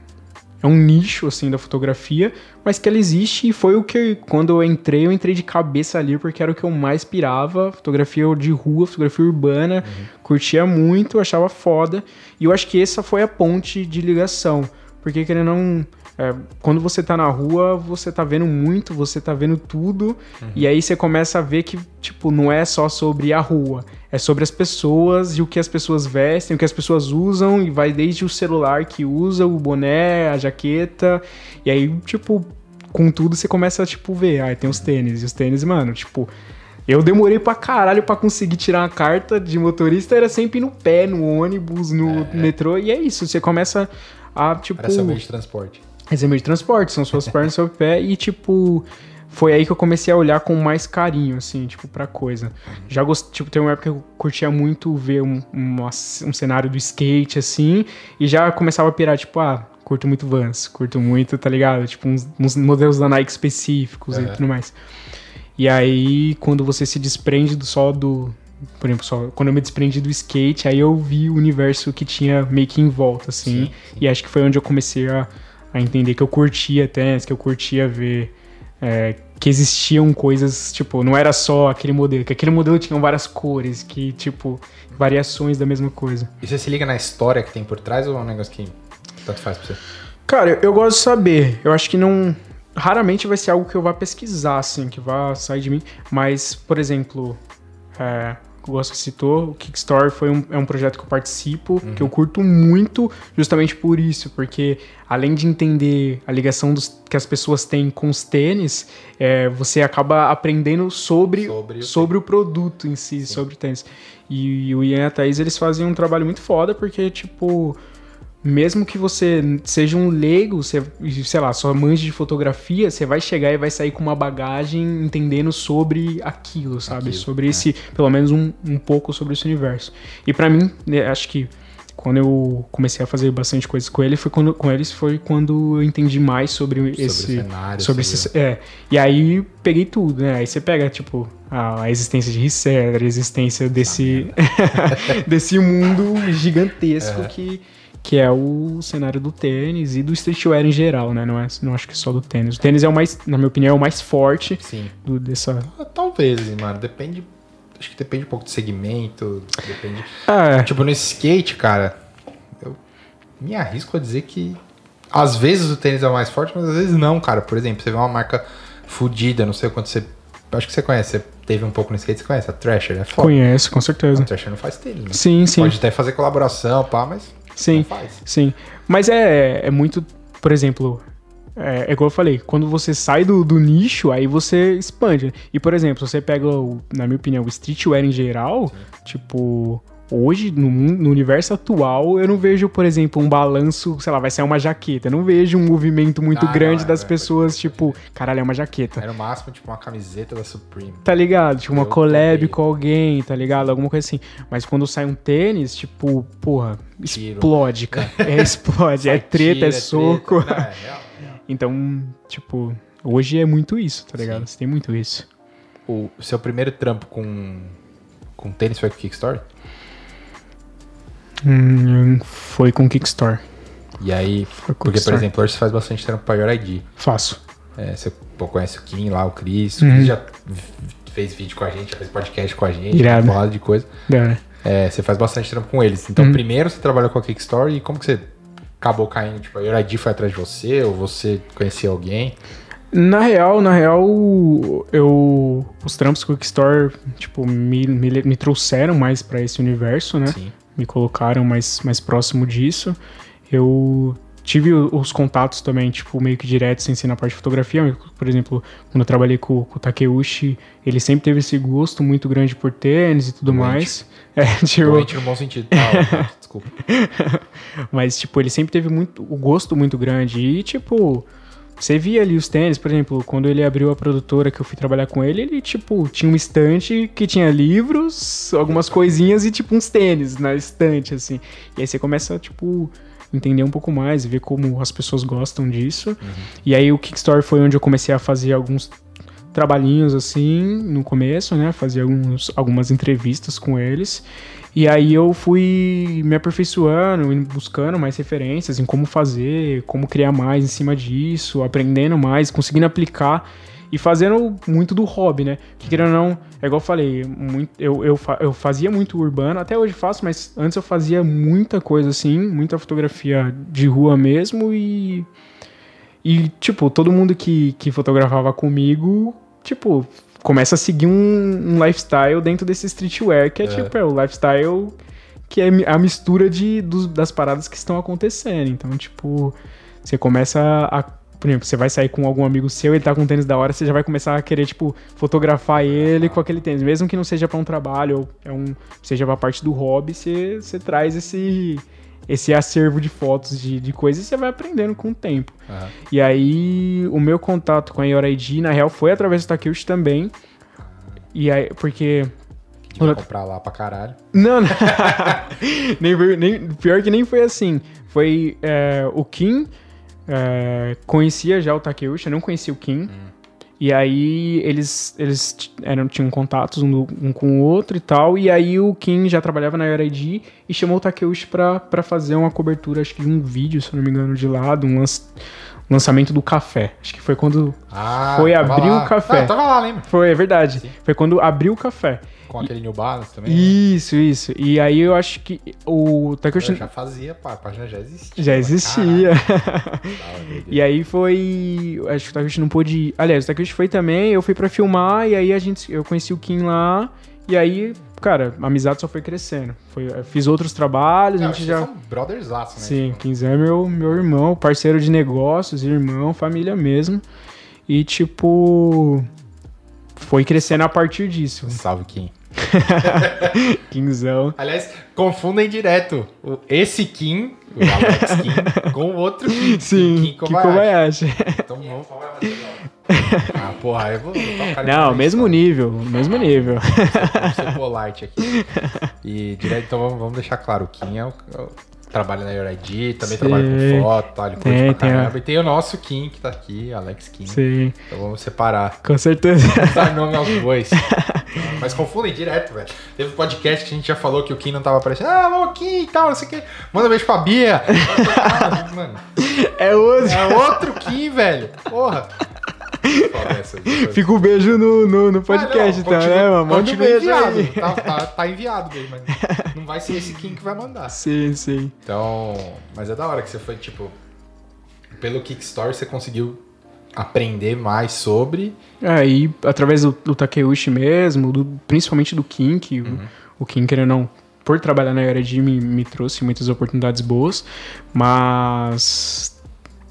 É um nicho, assim, da fotografia, mas que ela existe e foi o que, quando eu entrei, eu entrei de cabeça ali, porque era o que eu mais pirava, fotografia de rua, fotografia urbana, uhum. curtia muito, achava foda, e eu acho que essa foi a ponte de ligação, porque querendo não é, quando você tá na rua, você tá vendo muito, você tá vendo tudo, uhum. e aí você começa a ver que, tipo, não é só sobre a rua, é sobre as pessoas e o que as pessoas vestem, o que as pessoas usam, e vai desde o celular que usa, o boné, a jaqueta, e aí, tipo, com tudo você começa a, tipo, ver, ah, tem os tênis, e os tênis, mano, tipo, eu demorei pra caralho pra conseguir tirar uma carta de motorista, era sempre no pé, no ônibus, no é. metrô, e é isso, você começa a, tipo... Parece um meio de transporte. Esse é meio de transporte, são suas pernas seu pé e, tipo, foi aí que eu comecei a olhar com mais carinho, assim, tipo, pra coisa. Já gostei, tipo, tem uma época que eu curtia muito ver um, um, um cenário do skate, assim, e já começava a pirar, tipo, ah, curto muito Vans, curto muito, tá ligado? Tipo, uns, uns modelos da Nike específicos uhum. e tudo mais. E aí, quando você se desprende do só do. Por exemplo, só quando eu me desprendi do skate, aí eu vi o universo que tinha meio que em volta, assim. Sim, sim. E acho que foi onde eu comecei a a entender que eu curtia tênis, que eu curtia ver é, que existiam coisas, tipo, não era só aquele modelo, que aquele modelo tinha várias cores, que, tipo, variações da mesma coisa. E você se liga na história que tem por trás ou é um negócio que tanto faz pra você? Cara, eu, eu gosto de saber. Eu acho que não. Raramente vai ser algo que eu vá pesquisar, assim, que vá sair de mim. Mas, por exemplo, é, o Oscar citou, o Kickstarter foi um, é um projeto que eu participo, uhum. que eu curto muito, justamente por isso, porque além de entender a ligação dos, que as pessoas têm com os tênis, é, você acaba aprendendo sobre, sobre, o, sobre o produto em si, Sim. sobre o tênis. E, e o Ian e a Thaís, eles fazem um trabalho muito foda, porque, tipo mesmo que você seja um leigo, você, sei lá, só manje de fotografia, você vai chegar e vai sair com uma bagagem entendendo sobre aquilo, sabe? Aquilo, sobre é. esse, pelo menos um, um pouco sobre esse universo. E para mim, né, acho que quando eu comecei a fazer bastante coisas com ele, foi quando, com eles foi quando eu entendi mais sobre, sobre esse cenário, sobre, esse, é. E aí peguei tudo, né? Aí você pega tipo a, a existência de Reseller, a existência desse desse mundo gigantesco é. que que é o cenário do tênis e do streetwear em geral, né? Não, é, não acho que só do tênis. O tênis é o mais, na minha opinião, é o mais forte Sim. Do, dessa. Ah, talvez, mano. Depende. Acho que depende um pouco do segmento. Depende. É. Tipo, no skate, cara, eu me arrisco a dizer que às vezes o tênis é o mais forte, mas às vezes não, cara. Por exemplo, você vê uma marca fodida, não sei quanto você. Acho que você conhece, você teve um pouco no skate, você conhece a Thrasher, é foda. Conheço, com certeza. A Thrasher não faz tênis. Né? Sim, sim. Pode até fazer colaboração, pá, mas Sim, sim. Mas é, é muito, por exemplo, é, é igual eu falei, quando você sai do, do nicho, aí você expande. E, por exemplo, você pega, o, na minha opinião, o streetwear em geral, sim. tipo, Hoje, no, no, universo atual, eu não vejo, por exemplo, um balanço, sei lá, vai sair uma jaqueta. Eu não vejo um movimento muito ah, grande não, é, das é, pessoas, é, tipo, caralho, é uma jaqueta. Era o máximo, tipo, uma camiseta da Supreme. Tá ligado? Tipo, uma eu collab também. com alguém, tá ligado? Alguma coisa assim. Mas quando sai um tênis, tipo, porra, Tiro. explode, cara. É, explode. é treta, tira, é soco. Treta. Não, é real, real. Então, tipo, hoje é muito isso, tá ligado? Sim. Você tem muito isso. O seu primeiro trampo com, com tênis foi com Kickstarter? Hum, foi com Kickstarter. E aí, porque, por exemplo, hoje você faz bastante trampo para Your ID. Faço. É, você pô, conhece o Kim lá, o. Uhum. O Chris já fez vídeo com a gente, já fez podcast com a gente, Irado. uma de coisa. É, você faz bastante trampo com eles. Então, uhum. primeiro você trabalhou com a Kickstarter e como que você acabou caindo? Tipo, a Your ID foi atrás de você ou você conhecia alguém? Na real, na real, eu os trampos com o Kickstarter, tipo, me, me, me trouxeram mais para esse universo, né? Sim me colocaram mais, mais próximo disso. Eu tive os contatos também, tipo, meio que diretos sem ser na parte de fotografia. Por exemplo, quando eu trabalhei com, com o Takeuchi, ele sempre teve esse gosto muito grande por tênis e tudo Doente. mais. É, tipo... Doente no bom sentido. Ah, desculpa. Mas, tipo, ele sempre teve muito, o gosto muito grande. E, tipo, você via ali os tênis, por exemplo, quando ele abriu a produtora que eu fui trabalhar com ele, ele, tipo, tinha uma estante que tinha livros, algumas coisinhas e, tipo, uns tênis na estante, assim. E aí você começa, tipo, entender um pouco mais e ver como as pessoas gostam disso. Uhum. E aí o Kickstarter foi onde eu comecei a fazer alguns trabalhinhos assim no começo, né? Fazia alguns, algumas entrevistas com eles. E aí eu fui me aperfeiçoando, buscando mais referências em como fazer, como criar mais em cima disso, aprendendo mais, conseguindo aplicar e fazendo muito do hobby, né? Que querendo ou não, é igual eu falei, muito, eu, eu, eu fazia muito urbano, até hoje faço, mas antes eu fazia muita coisa assim, muita fotografia de rua mesmo e. E, tipo, todo mundo que, que fotografava comigo, tipo, começa a seguir um, um lifestyle dentro desse streetwear, que é, É. tipo, é o lifestyle que é a mistura de, dos- das paradas que estão acontecendo. Então, tipo, você começa a. Por exemplo, você vai sair com algum amigo seu, ele tá com um tênis da hora, você já vai começar a querer, tipo, fotografar ele com aquele tênis. Mesmo que não seja pra um trabalho, ou é um, seja pra parte do hobby, você, você traz esse, esse acervo de fotos de, de coisas e você vai aprendendo com o tempo. Aham. E aí, o meu contato com a Your ID, na real, foi através do Takeuchi também. E aí, porque. Vai comprar lá pra caralho. Não, não. nem, nem- pior que nem foi assim. Foi é, o Kim. é, conhecia já o Takeuchi, eu não conhecia o Kim. E aí eles, eles eram, tinham contatos um, do- um com o outro e tal. E aí o Kim já trabalhava na ID e chamou o Takeuchi pra, pra fazer uma cobertura, acho que de um vídeo, se não me engano, de lado, um lanç- lançamento do café. Acho que foi quando. Ah, Foi abrir lá. o café. Ah, tava lá, lembra? Foi, é verdade. Sim. Foi quando abriu o café. Com aquele New Balance também. Isso, isso. E aí eu acho que o Takeuchi. Eu já fazia, pá, a página já existia. Já existia. e aí foi. Acho que o Takeuchi não pôde. Aliás, o Takeuchi foi também, eu fui pra filmar, e aí a gente, eu conheci o Kim lá. E aí, cara, a amizade só foi crescendo. Foi, fiz outros trabalhos, a gente já. são brothers né? Sim, Quinzé é meu, meu irmão, parceiro de negócios, irmão, família mesmo. E tipo. Foi crescendo a partir disso. Salve, Kim. Quinzão. Aliás, confundem direto esse Kim, o Alex Kim, com o outro Kim. Sim, Kim que Kobayashi. Então vamos. Ah, porra, eu vou o Não, mesmo história. nível, mesmo nível. Vamos ser polite aqui. E direto, então vamos, vamos deixar claro, o Kim é o, é o- trabalha na Your ID, também Sim. trabalha com foto, tá? ele curte Tem, pra tem caramba. E tem o nosso Kim que tá aqui, Alex Kim. Sim, Então vamos separar. com certeza. Dar nome aos bois. Mas confundem direto, velho. Teve um podcast que a gente já falou que o Kim não tava aparecendo. Ah, alô, Kim e tal, não sei o quê. Manda um beijo pra Bia. Mano, É outro. é outro Kim, velho. Porra. Fica o beijo no, no, no podcast, Ah, então, continua- né, mano? Manda um beijo enviado. aí. Tá, tá- tá enviado beijo, mas não vai ser esse Kim que vai mandar. Sim, sim. Então, mas é da hora que você foi, tipo, pelo Kickstarter você conseguiu aprender mais sobre. Aí, através do, do Takeuchi mesmo, do- principalmente do Kim, que o, o Kim, querendo não, por trabalhar na área de me, me trouxe muitas oportunidades boas, mas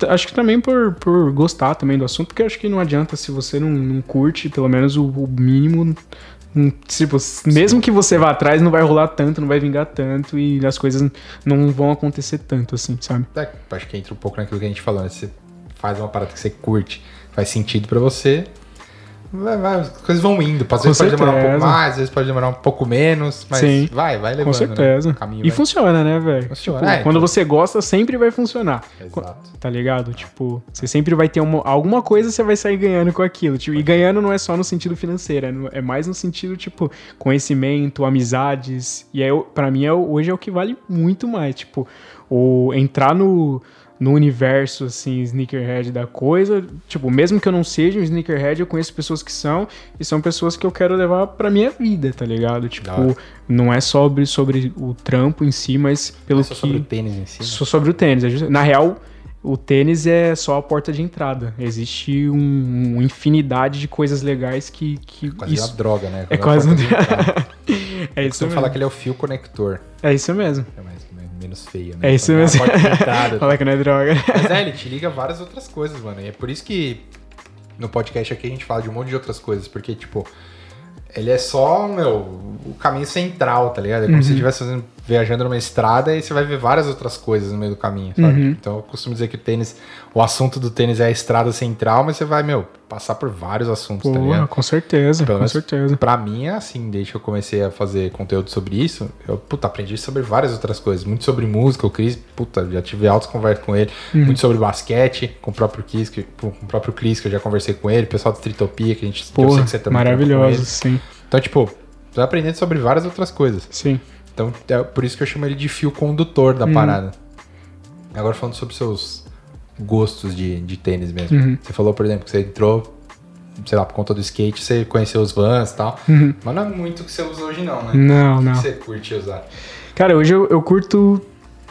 acho que também por, por gostar também do assunto, porque acho que não adianta se você não, não curte, pelo menos o, o mínimo. Tipo, mesmo que você vá atrás, não vai rolar tanto, não vai vingar tanto e as coisas não vão acontecer tanto assim, sabe? É, acho que entra um pouco naquilo que a gente falou, né? Você faz uma parada que você curte, faz sentido pra você. As coisas vão indo. Às Com vezes pode demorar um pouco mais, às vezes pode demorar um pouco menos, mas Sim. vai, vai levando. Com certeza. Né? Caminho E vai- funciona, né, velho? Funciona, Tipo, é, quando então- você gosta, sempre vai funcionar. Exato. Tá ligado? Tipo, você sempre vai ter uma, alguma coisa você vai sair ganhando com aquilo. Tipo, e ganhando não é só no sentido financeiro, é, no- é mais no sentido, tipo, conhecimento, amizades. E é, pra mim, é, hoje é o que vale muito mais. Tipo, o entrar no, no universo, assim, sneakerhead da coisa. Tipo, mesmo que eu não seja um sneakerhead, eu conheço pessoas que são. E são pessoas que eu quero levar pra minha vida, tá ligado? Tipo, não é sobre, sobre o trampo em si, mas pelo É só que... sobre o tênis em si. né? Só sobre o tênis. é Na real, o tênis é só a porta de entrada. Existe um, uma infinidade de coisas legais que. que Quase isso, uma droga, né? é Quando quase a um. porta de entrada. é isso mesmo. falar que ele é o fio conector. É isso mesmo. É mais, menos feio, né? É isso mesmo. a porta de entrada, Falar que não é droga. Mas é, ele te liga várias outras coisas, mano. E é por isso que no podcast aqui a gente fala de um monte de outras coisas. Porque, tipo, ele é só, meu, o caminho central, tá ligado? É como se você estivesse viajando numa estrada e você vai ver várias outras coisas no meio do caminho, sabe? Uhum. Então eu costumo dizer que o tênis, o assunto do tênis é a estrada central, mas você vai, meu, passar por vários assuntos, tá Porra, ligado? com certeza, Pelo com certeza. Pra mim é assim, desde que eu comecei a fazer conteúdo sobre isso, eu, puta, aprendi sobre várias outras coisas. Muito sobre música, o Cris, puta, já tive altas conversas com ele. Uhum. Muito sobre basquete, com o próprio Cris, que, com o próprio Cris, que eu já conversei com ele, o pessoal do Tritopia, que a gente que eu sei Porra, que você também com maravilhoso, sim, Então, tipo, tô aprendendo sobre várias outras coisas. sim. Então, é por isso que eu chamo ele de fio condutor Uhum. da parada. Agora falando sobre seus gostos de, de tênis mesmo. Uhum. Você falou, por exemplo, que você entrou, sei lá, por conta do skate, você conheceu os Vans e tal. Uhum. Mas não é muito o que você usa hoje não, né? Não, O não. que você curte usar? Cara, hoje eu, eu curto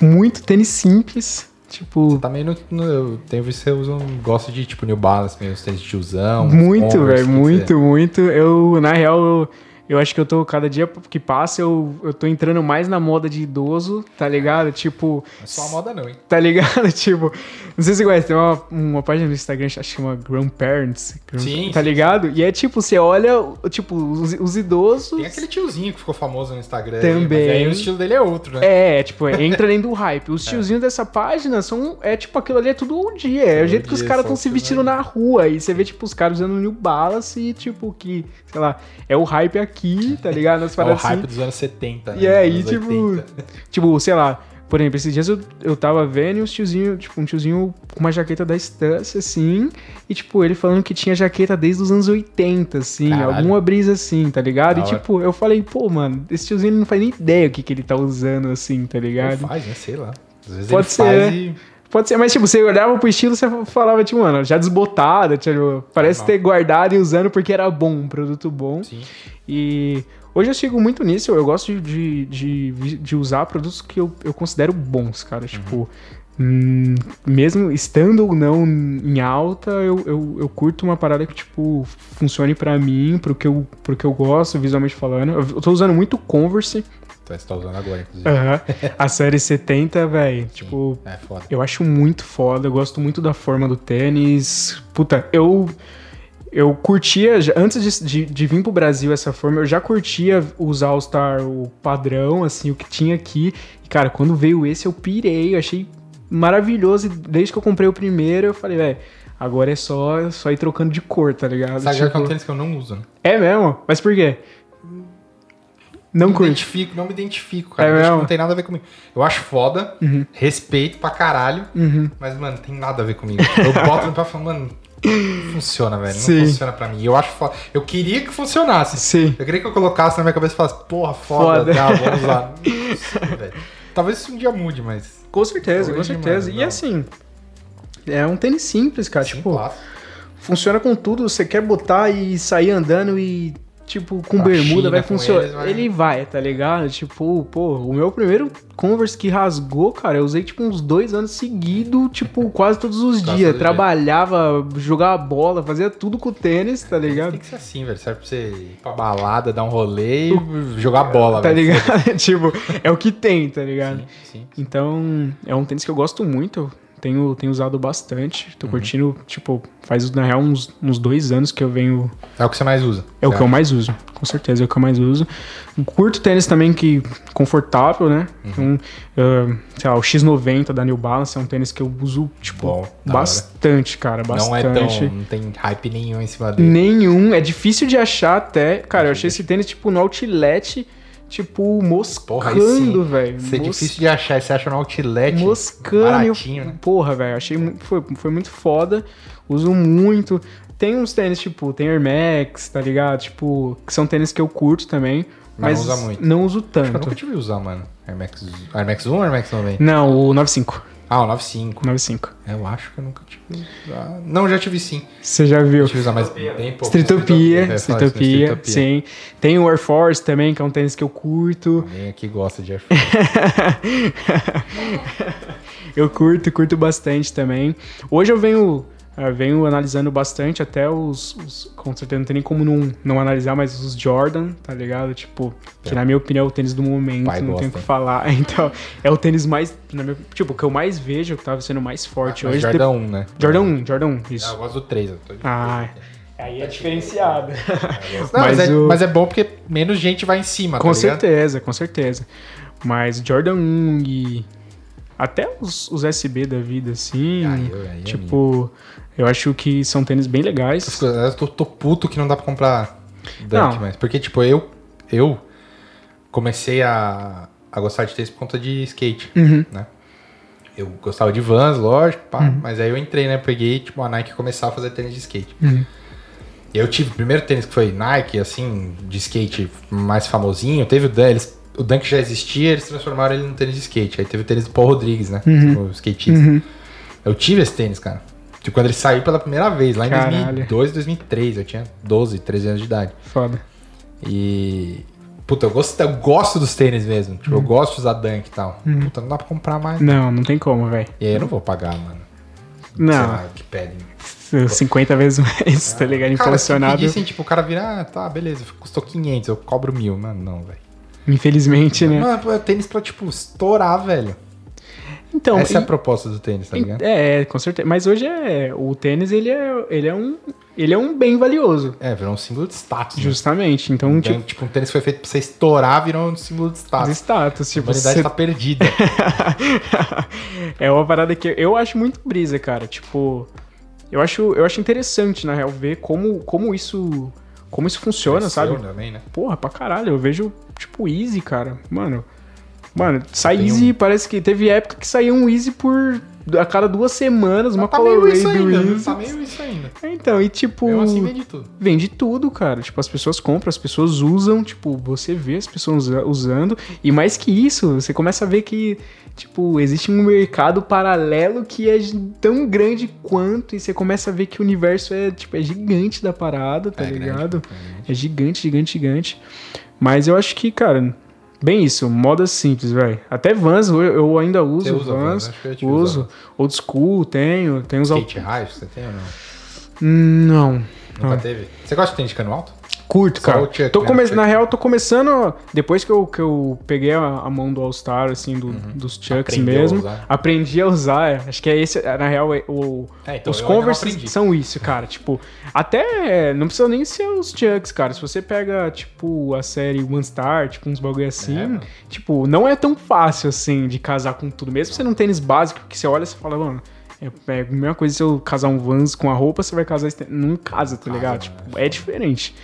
muito tênis simples. Tipo, Tá meio no... no eu tenho visto que você usa um... Gosta de, tipo, New Balance, meio os tênis de tiozão. muito, velho, muito, muito. Eu, na real, eu, eu acho que eu tô, cada dia que passa, eu, eu tô entrando mais na moda de idoso, tá ligado? Tipo. Não é só a moda não, hein? tá ligado? Tipo, não sei se você conhece, tem uma, uma página no Instagram que chama Grandparents. Grand- Sim, Tá sim, ligado? E é tipo, você olha, tipo, os, os idosos. Tem aquele tiozinho que ficou famoso no Instagram. Também. Mas aí o estilo dele é outro, né? É, tipo, entra dentro do hype. Os tiozinhos dessa página são. É tipo, aquilo ali é tudo um dia. É o jeito que os caras estão se vestindo na rua. E você vê, tipo, os caras usando New Balance e, tipo, que, sei lá, é o hype aqui, tá ligado? Nas É o paradas hype assim. dos anos 70. E aí, tipo, 80. tipo, sei lá, por exemplo, esses dias eu, eu tava vendo os tiozinho, tipo, um tiozinho com uma jaqueta da Stance, assim, e tipo, ele falando que tinha jaqueta desde os anos 80, assim, Caralho. alguma brisa assim, tá ligado? Da e hora. tipo, eu falei, pô, mano, esse tiozinho não faz nem ideia o que, que ele tá usando, assim, tá ligado? faz, né? Sei lá. Às vezes Pode ele ser, faz né? e... Pode ser, mas tipo, você olhava pro estilo, você falava, tipo, mano, já desbotada, tipo, parece Normal. ter guardado e usando porque era bom, um produto bom. Sim. E hoje eu sigo muito nisso, eu gosto de, de, de, de usar produtos que eu, eu considero bons, cara. Tipo, hum, mesmo estando ou não em alta, eu, eu, eu curto uma parada que, tipo, funcione pra mim, pro que, eu, pro que eu gosto, visualmente falando. Eu, tô usando muito Converse, Então, você tá usando agora, inclusive. aham, a série 70, velho. Tipo, É foda. eu acho muito foda, eu gosto muito da forma do tênis. Puta, eu. Eu curtia, antes de, de, de vir pro Brasil essa forma, eu já curtia usar o Star, o padrão, assim, o que tinha aqui. E, cara, quando veio esse, eu pirei, eu achei maravilhoso. E desde que eu comprei o primeiro, eu falei, velho, agora é só, só ir trocando de cor, tá ligado? Sabe já que é um Tipo, tênis que eu não uso, né? é mesmo? Mas por quê? Não me curte. identifico, não me identifico, cara. É Eu acho que mesmo? não tem nada a ver comigo. Eu acho foda, respeito pra caralho, Uhum. mas, mano, tem nada a ver comigo. Eu boto e falo, mano, não funciona, velho. Não Sim. funciona pra mim. Eu acho foda. Eu queria que funcionasse. Sim. Eu queria que eu colocasse na minha cabeça e falasse, porra, foda, Foda. dá, vamos lá. Não sei, velho. Talvez isso um dia mude, mas. Com certeza, com certeza. mano, e não. assim, é um tênis simples, cara. Sim, tipo, claro. funciona com tudo. Você quer botar e sair andando e, tipo, com Pra bermuda China vai funcionar. Ele vai, tá ligado? Tipo, pô, o meu primeiro Converse que rasgou, cara, eu usei, tipo, uns dois anos seguidos, tipo, quase todos os Quase dias. todo Trabalhava, jogava bola, fazia tudo com o tênis, tá ligado? Tem que ser assim, velho. Serve pra você ir pra balada, dar um rolê e jogar bola, Tá velho. ligado? tipo, é o que tem, tá ligado? Sim, sim. Então, é um tênis que eu gosto muito. Eu Tenho, tenho usado bastante. Uhum. Tô curtindo, tipo, faz na real uns, uns dois anos que eu venho. É o que você mais usa. É o que eu certo? mais uso. Com certeza é o que eu mais uso. Curto tênis também que confortável, né? Uhum. Então, ah, sei lá, o X90 da New Balance é um tênis que eu uso, tipo, Bom, bastante, cara. Não é Bastante. tão. Não tem hype nenhum em cima dele. Nenhum. É difícil de achar até. Cara, eu achei esse tênis, tipo, no outlet, tipo, moscando, velho. Isso é Mos- difícil de achar. Você acha no outlet. Moscando. eu- Baratinho, né? Porra, velho, achei muito, foi, foi muito foda. Uso muito. Tem uns tênis, tipo, tem Air Max, tá ligado? Tipo, que são tênis que eu curto também. Mas Mas, não usa muito. não uso Eu tanto. nunca tive usar, mano. Air Max, Air Max 1 ou Air Max 90? Não, o 95. Ah, o 95. 95. Eu acho que eu nunca tive usado. Não, já tive sim. Você já viu? Tive usar mais bem pouco. Streetopia, Streetopia. sim. Tem o Air Force também, que é um tênis que eu curto. Alguém aqui gosta de Air Force. Eu curto, curto bastante também. Hoje eu venho, eh, venho analisando bastante até os, os- Com certeza não tem nem como não, não analisar, mas os Jordan, tá ligado? Tipo, que É. na minha opinião é o tênis do momento, Pai não gosta, tenho o que falar. Então, é o tênis mais. na minha- tipo, o que eu mais vejo, que tava sendo mais forte Mas hoje. Jordan 1, né? de- Jordan 1, Jordan 1, Ah, isso. eu gosto do 3. Eu tô de Ah, Aí é diferenciado. Não, mas, Mas é, o- mas é bom porque menos gente vai em cima, Com tá ligado? certeza, com certeza. Mas Jordan 1 e até os, os SB da vida, assim, Aí, eu- aí é tipo, eu acho que são tênis bem legais. Eu tô, tô puto que não dá pra comprar Dunk mais. Porque, tipo, eu, eu comecei a, a gostar de tênis por conta de skate, Uhum. né? Eu gostava de Vans, lógico, pá, mas aí eu entrei, né? Peguei, tipo, a Nike começar a fazer tênis de skate. Uhum. E eu tive o primeiro tênis que foi Nike, assim, de skate mais famosinho. Teve o Dunk, eles, o Dunk já existia, eles transformaram ele num tênis de skate. Aí teve o tênis do Paul Rodrigues, né? O skatista. Uhum. Eu tive esse tênis, cara. Tipo, quando ele saiu pela primeira vez, lá em Caralho. 2002, 2003. Eu tinha 12, 13 anos de idade. Foda. E. Puta, eu gosto, eu gosto dos tênis mesmo. Tipo, eu Uhum. gosto de usar Dunk e tal. Puta, não dá pra comprar mais. Não, não tem como, velho. E aí eu não vou pagar, mano. Sei Não, lá, o que pedem. 50 vezes mais, tá ligado? Cara, se pedissem, tipo, o cara vira, ah, tá, beleza, custou 500, eu cobro mil. Mano, não, velho. Infelizmente, né? Mano, é tênis pra, tipo, estourar, velho. Então, Essa é a e- proposta do tênis, tá ligado? é, com certeza. Mas hoje é. O tênis, ele é, ele é um. Ele é um bem valioso. É, virou um símbolo de status. né? Justamente. Então, Um tipo, tipo, um tênis que foi feito pra você estourar, virou um símbolo de de status. status. A Tipo, humanidade você tá perdida. é uma parada que eu acho muito brisa, cara. Tipo, eu acho, eu acho interessante, na real, ver como, como isso. Como isso funciona, sabe? Cresceu Também, né? Porra, pra caralho. Eu vejo, tipo, Easy, cara. Mano. Mano, sai Tem Easy, parece que teve época que saía um Easy por. A cada duas semanas, uma tá meio isso colorway do ainda, viu? Easy. Tá meio isso ainda. Então, e tipo. Eu assim vende tudo. Vende tudo, cara. Tipo, as pessoas compram, as pessoas usam, tipo, você vê as pessoas usa- usando. E mais que isso, você começa a ver que, tipo, existe um mercado paralelo que é tão grande quanto. E você começa a ver que o universo é, tipo, é gigante da parada, tá É grande, ligado? é É gigante, gigante, gigante. Mas eu acho que, cara, bem isso, moda simples, velho. Até Vans eu, eu ainda uso Você usa Vans. Vans? Uso. usar. Old School, tenho. Tenho os Skate high, você tem ou não? Não. Nunca Ah. teve? Você gosta de tênis de cano alto? Curto, Só cara. o Chuck, tô né? come... Na real, tô começando. Depois que eu, que eu peguei a, a mão do All-Star, assim, do- dos Chucks Uhum. Aprendeu a mesmo. usar. Aprendi a usar. é. Acho que é esse. Na real, é o. É, então, os Converse são isso, cara. Tipo, até. Não precisa nem ser os Chucks, cara. Se você pega, tipo, a série One Star, tipo, uns bagulho assim. É, tipo, não é tão fácil assim de casar com tudo. Mesmo você não tênis básico, que você olha e fala, mano. É é a mesma coisa se eu casar um Vans com a roupa, você vai casar. Não casa, tá ligado? né? Tipo, é diferente.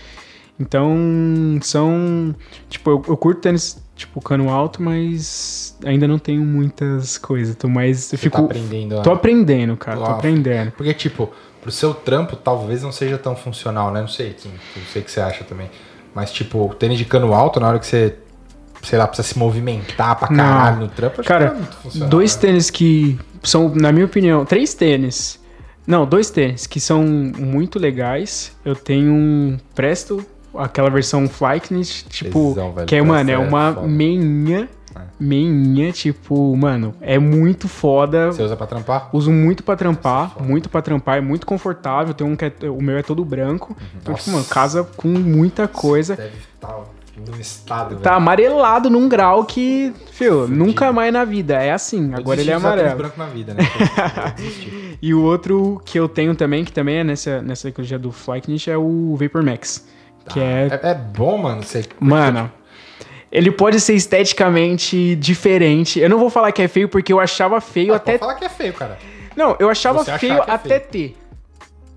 Então, são. Tipo, eu, eu curto tênis, tipo, cano alto, mas ainda não tenho muitas coisas. Tô mais. Eu Você fico. tá aprendendo. Tô aprendendo, cara. Tô aprendendo. Porque, tipo, pro seu trampo talvez não seja tão funcional, né? Não sei, sim, não sei o que você acha também. Mas, tipo, o tênis de cano alto, na hora que você, sei lá, precisa se movimentar pra Não. caralho no trampo, acho que Cara, não é muito funcional. dois né? tênis que são, na minha opinião, três tênis. Não, dois tênis que são muito legais. Eu tenho um Presto, aquela versão Flyknit, tipo, Tesão, velho. que é, mano, é é uma foda. meinha, É. meinha, tipo, mano, é muito foda. Você usa pra trampar? Uso muito pra trampar, Nossa, foda. muito pra trampar, é muito confortável. Tem um que é, o meu é todo branco. Então, tipo, mano, casa com muita coisa. Deve estar num estado, Tá velho. amarelado num grau que, fio, Fudido. nunca mais na vida. É assim, Eu agora ele é amarelo. branco na vida, né? E o outro que eu tenho também, que também é nessa, nessa ecologia do Flyknit, é o Vapor Max. Que é, é, é bom, mano, você... Mano, ele pode ser esteticamente diferente. Eu não vou falar que é feio porque eu achava feio Ah, até. pode falar que é feio, cara. Não, eu achava Você feio é até ter.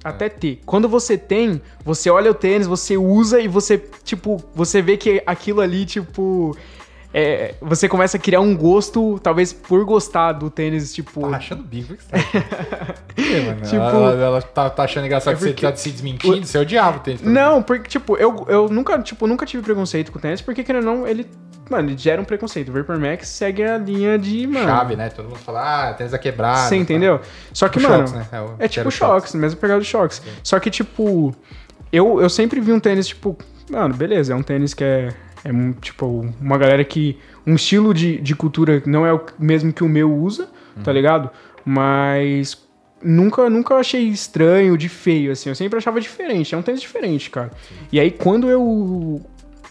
Até ter. Quando você tem, você olha o tênis, você usa e você, tipo, você vê que aquilo ali, tipo. É, você começa a criar um gosto, talvez por gostar do tênis, tipo. Tá rachando o bico, o que você tá achando? Tipo- ela, ela- ela tá, tá achando engraçado É que você porque- tá se desmentindo, você odiava o tênis. também. Não, porque, tipo, eu, eu nunca, tipo, nunca tive preconceito com o tênis, porque, querendo ou não, ele, mano, ele gera um preconceito. O Vapor Max segue a linha de, mano... Chave, né? Todo mundo fala, ah, tênis da quebrada. Você entendeu? Só que, Tipo mano, Shox, né? É o- é tipo o Shox, mesmo pegado de Shox. Só que, tipo, eu, eu sempre vi um tênis, tipo, mano, beleza, é um tênis que é, é tipo, uma galera que, um estilo de, de cultura não é o mesmo que o meu usa, tá Uhum. ligado? Mas nunca, nunca achei estranho, de feio, assim, eu sempre achava diferente, é um tênis diferente, cara. E aí, quando eu,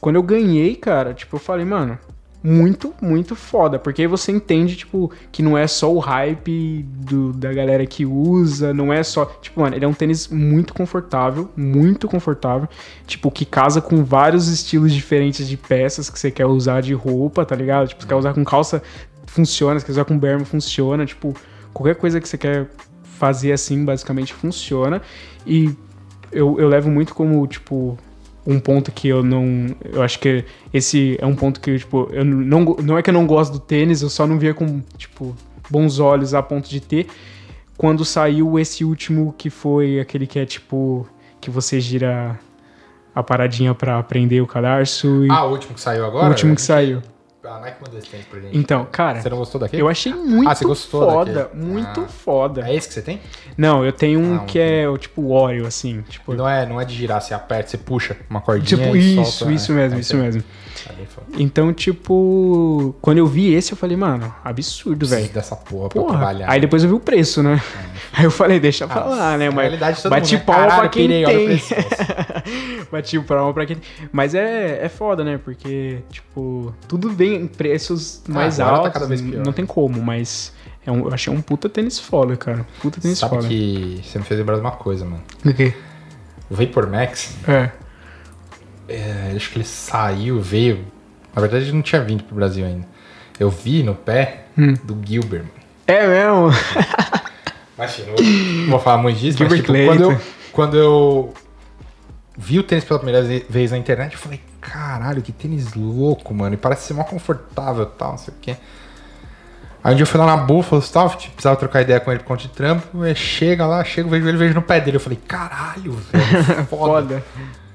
quando eu ganhei, cara, tipo, eu falei, mano, muito, muito foda. Porque aí você entende, tipo, que não é só o hype do, da galera que usa, não é só. Tipo, mano, ele é um tênis muito confortável, muito confortável. Tipo, que casa com vários estilos diferentes de peças que você quer usar de roupa, tá ligado? Tipo, você quer usar com calça, funciona. Se quer usar com berma, funciona. Tipo, qualquer coisa que você quer fazer assim, basicamente funciona. E eu, eu levo muito como, tipo, um ponto que eu não. Eu acho que esse é um ponto que, tipo, eu não, não é que eu não gosto do tênis, eu só não via com, tipo, bons olhos a ponto de ter. Quando saiu esse último, que foi aquele que é, tipo, que você gira a paradinha pra prender o cadarço. E... Ah, o último que saiu agora? o último que saiu. A Nike mandou esse tênis pra gente. Então, cara, Você não gostou daquele? eu achei muito Ah, você gostou foda, daquele? muito Ah. foda. É esse que você tem? Não, eu tenho um Ah, um que é o tipo Oreo, assim, tipo... Não é, não é de girar, você aperta, você puxa uma cordinha Tipo, isso, solta. isso é, mesmo, é isso mesmo. Tá bem. Então, tipo, quando eu vi esse, eu falei, mano, absurdo, velho. dessa porra pra Porra. trabalhar. Aí depois eu vi o preço, né? Aí eu falei, deixa pra Ah, lá, né? é Mas realidade mundo, né? palma pra quem pirei, tem. bati palma pra quem tem. Mas é, é foda, né? Porque, tipo, tudo vem em preços mais agora tá altos. cada vez pior. Não tem como, mas é um, eu achei um puta tênis foda, cara. Puta tênis Sabe foda. que você me fez lembrar de uma coisa, mano. O quê? O Vapor Max, É. é, acho que ele saiu, veio. Na verdade, ele não tinha vindo pro Brasil ainda. Eu vi no pé Hum. do Gilbert. É mesmo? Mas enfim, não vou, falar muito disso, mas Gilbert tipo, quando, eu, quando eu vi o tênis pela primeira ve- vez na internet, eu falei, caralho, que tênis louco, mano. E parece ser mó confortável e tal, não sei o quê. Aí um dia eu fui lá na Buffalo tal, tipo, precisava trocar ideia com ele por conta de trampo. Chega lá, chego, vejo ele, vejo no pé dele. Eu falei, caralho, velho, foda. Foda.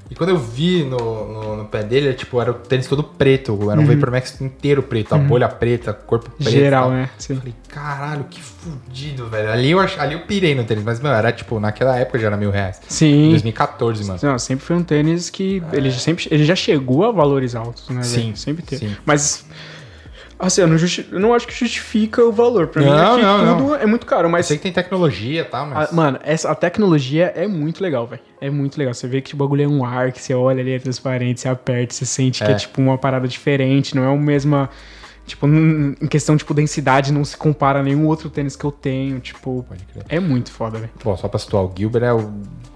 E quando eu vi no, no, no pé dele, tipo, era o tênis todo preto. Era um Vapor Max inteiro preto, a bolha preta, corpo preto. Uhum. Geral, né? Sim. Eu falei, caralho, que fudido, velho. Ali eu, ach- ali eu pirei no tênis, mas, meu, era tipo, naquela época já era mil reais. Sim. 2014, mano. Não, sempre foi um tênis que ele, sempre, ele já chegou a valores altos, né? Sim, velho? Sempre teve. sim. Mas, assim, eu não, justi- eu não acho que justifica o valor. Pra mim, Não, é que não, tudo é muito caro. Eu Mas, sei que tem tecnologia e tal, mas. a- mano, essa, a tecnologia é muito legal, velho. É muito legal. Você vê que o bagulho é um ar, que você olha ali, é transparente, você aperta, você sente que é, É. tipo, uma parada diferente. Não é o mesma... Tipo, em questão, tipo, densidade, não se compara a nenhum outro tênis que eu tenho. Tipo, é muito foda, velho. Bom, só pra situar, o Gilbert é o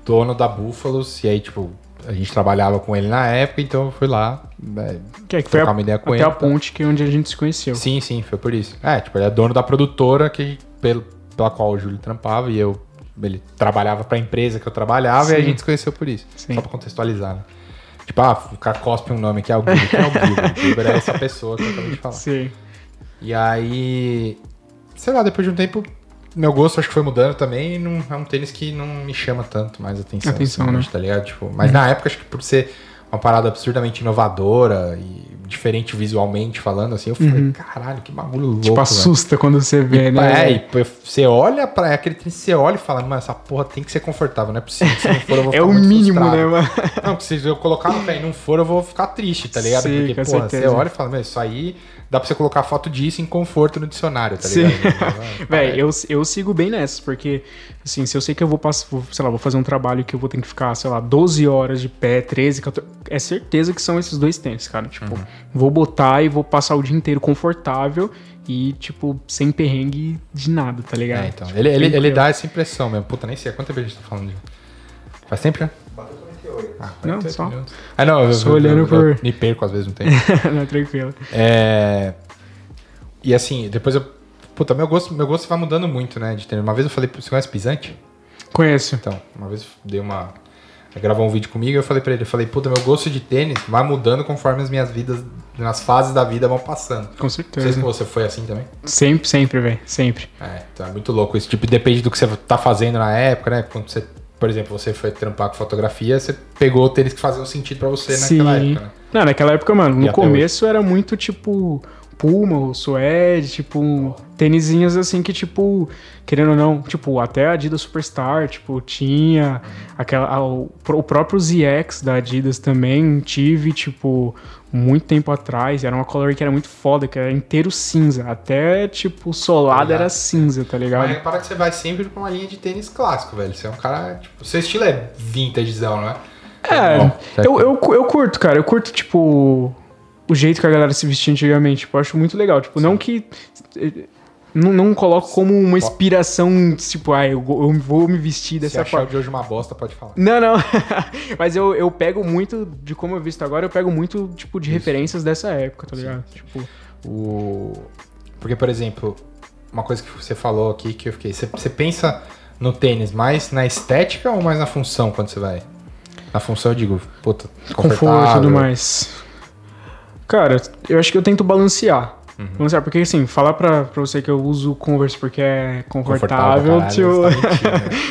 dono da Búfalos, e aí, tipo, a gente trabalhava com ele na época, então eu fui lá. né, Que, é, que foi a, uma ideia com até ele, a tá? ponte que é onde a gente se conheceu. Sim, sim, foi por isso. É, tipo, ele é dono da produtora que, pelo, pela qual o Júlio trampava e eu. Ele trabalhava pra empresa que eu trabalhava e a Sim. gente se conheceu por isso. Sim. Só pra contextualizar, né? Tipo, ah, o cara cospe um nome aqui, é o Gilbert. Quem é o Gilbert? O Gilbert é essa pessoa que eu acabei de falar. Sim. E aí, sei lá, depois de um tempo, meu gosto acho que foi mudando também. Não, é um tênis que não me chama tanto mais atenção. Atenção, assim, né? Tá ligado? Tipo, mas na época, acho que por ser uma parada absurdamente inovadora e diferente visualmente falando, assim, eu falei, caralho, que bagulho louco. Tipo, velho." assusta quando você vê, E, né? É, e você olha pra é aquele tênis, você olha e fala, mano, essa porra tem que ser confortável, não é possível. Se não for, eu vou É ficar o muito mínimo, frustrado. né, mano? Não, se eu colocar no pé e não for, eu vou ficar triste, tá ligado? Sim, Porque, porra, você certeza. olha e fala, meu, isso aí dá pra você colocar foto disso em conforto no dicionário, tá Sim. ligado? Véi, eu, eu sigo bem nessas, porque, assim, se eu sei que eu vou passar, sei lá, vou fazer um trabalho que eu vou ter que ficar, sei lá, 12 horas de pé, 13, 14, é certeza que são esses dois tênis, cara. Tipo, Uhum. vou botar e vou passar o dia inteiro confortável e, tipo, sem perrengue de nada, tá ligado? É, então. Tipo, Ele, ele, ele dá essa impressão mesmo. Puta, nem sei. Quanto tempo a gente tá falando de. Faz tempo já? Bateu 48. Ah, Não, 48 só- minutos. Ah, não, eu, eu- olhando eu- por- eu me perco às vezes no tempo. Não, tranquilo. É. E assim, depois eu. Puta, meu gosto, meu gosto vai mudando muito, né? De tênis. Uma vez eu falei, você conhece Pisante? Conheço. Então, uma vez eu dei uma. Ele gravou um vídeo comigo e eu falei pra ele, eu falei, puta, meu gosto de tênis vai mudando conforme as minhas vidas, nas fases da vida vão passando. Com Não sei se certeza. você foi assim também. Sempre, sempre, velho. Sempre. É, então é muito louco. Isso tipo, depende do que você tá fazendo na época, né? Quando você, por exemplo, você foi trampar com fotografia, você pegou o tênis que fazia um sentido pra você naquela Sim. época, né? Não, naquela época, mano, no começo era muito tipo Puma, ou Suede, tipo, tênisinhos assim que, tipo, querendo ou não, tipo, até a Adidas Superstar, tipo, tinha aquela, a- o, o próprio ZX da Adidas também tive, tipo, muito tempo atrás. Era uma color que era muito foda, que era inteiro cinza. Até, tipo, solado Ligado. era cinza, tá ligado? Mas repara que você vai sempre pra uma linha de tênis clássico, velho. Você é um cara, tipo, seu estilo é vintagezão, não é? É, Bom, eu, eu, eu curto, cara. Eu curto, tipo, o jeito que a galera se vestia antigamente. Tipo, eu acho muito legal. Tipo, não que. Não, não coloco como uma inspiração, tipo, ah, eu, eu vou me vestir Se dessa achar forma. de hoje uma bosta, pode falar. Não, não. Mas eu, eu pego muito, de como eu visto agora, eu pego muito, tipo, de referências dessa época, tá ligado? Tipo, O... Porque, por exemplo, uma coisa que você falou aqui que eu fiquei. Você, você pensa no tênis mais na estética ou mais na função quando você vai? Na função eu digo, puta, conforto e confortável. tudo mais. Cara, eu acho que eu tento balancear. Uhum. Balancear, porque assim, falar pra, pra você que eu uso Converse porque é Confortável, confortável, caralho,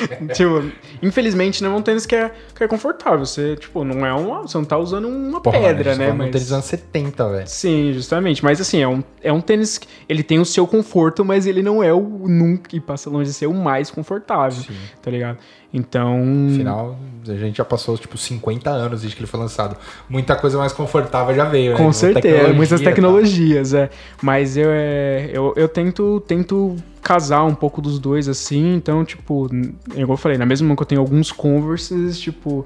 tipo, tá tipo, infelizmente não é um tênis que é, que é confortável. Você, tipo, não é uma. Você não tá usando uma Porra, pedra, tá né? falando de um Mas. tênis dos anos 70, velho. Sim, justamente. Mas assim, é um, é um tênis que ele tem o seu conforto, mas ele não é o nunca e passa longe de ser o mais confortável, Sim. tá ligado? Então. Afinal, a gente já passou, tipo, 50 anos desde que ele foi lançado. Muita coisa mais confortável já veio, né? Com certeza, Tecnologia, muitas tá? tecnologias, é. Mas eu, é, eu, eu tento, tento casar um pouco dos dois, assim. Então, tipo, igual eu falei, na mesma mão que eu tenho alguns Converses, tipo,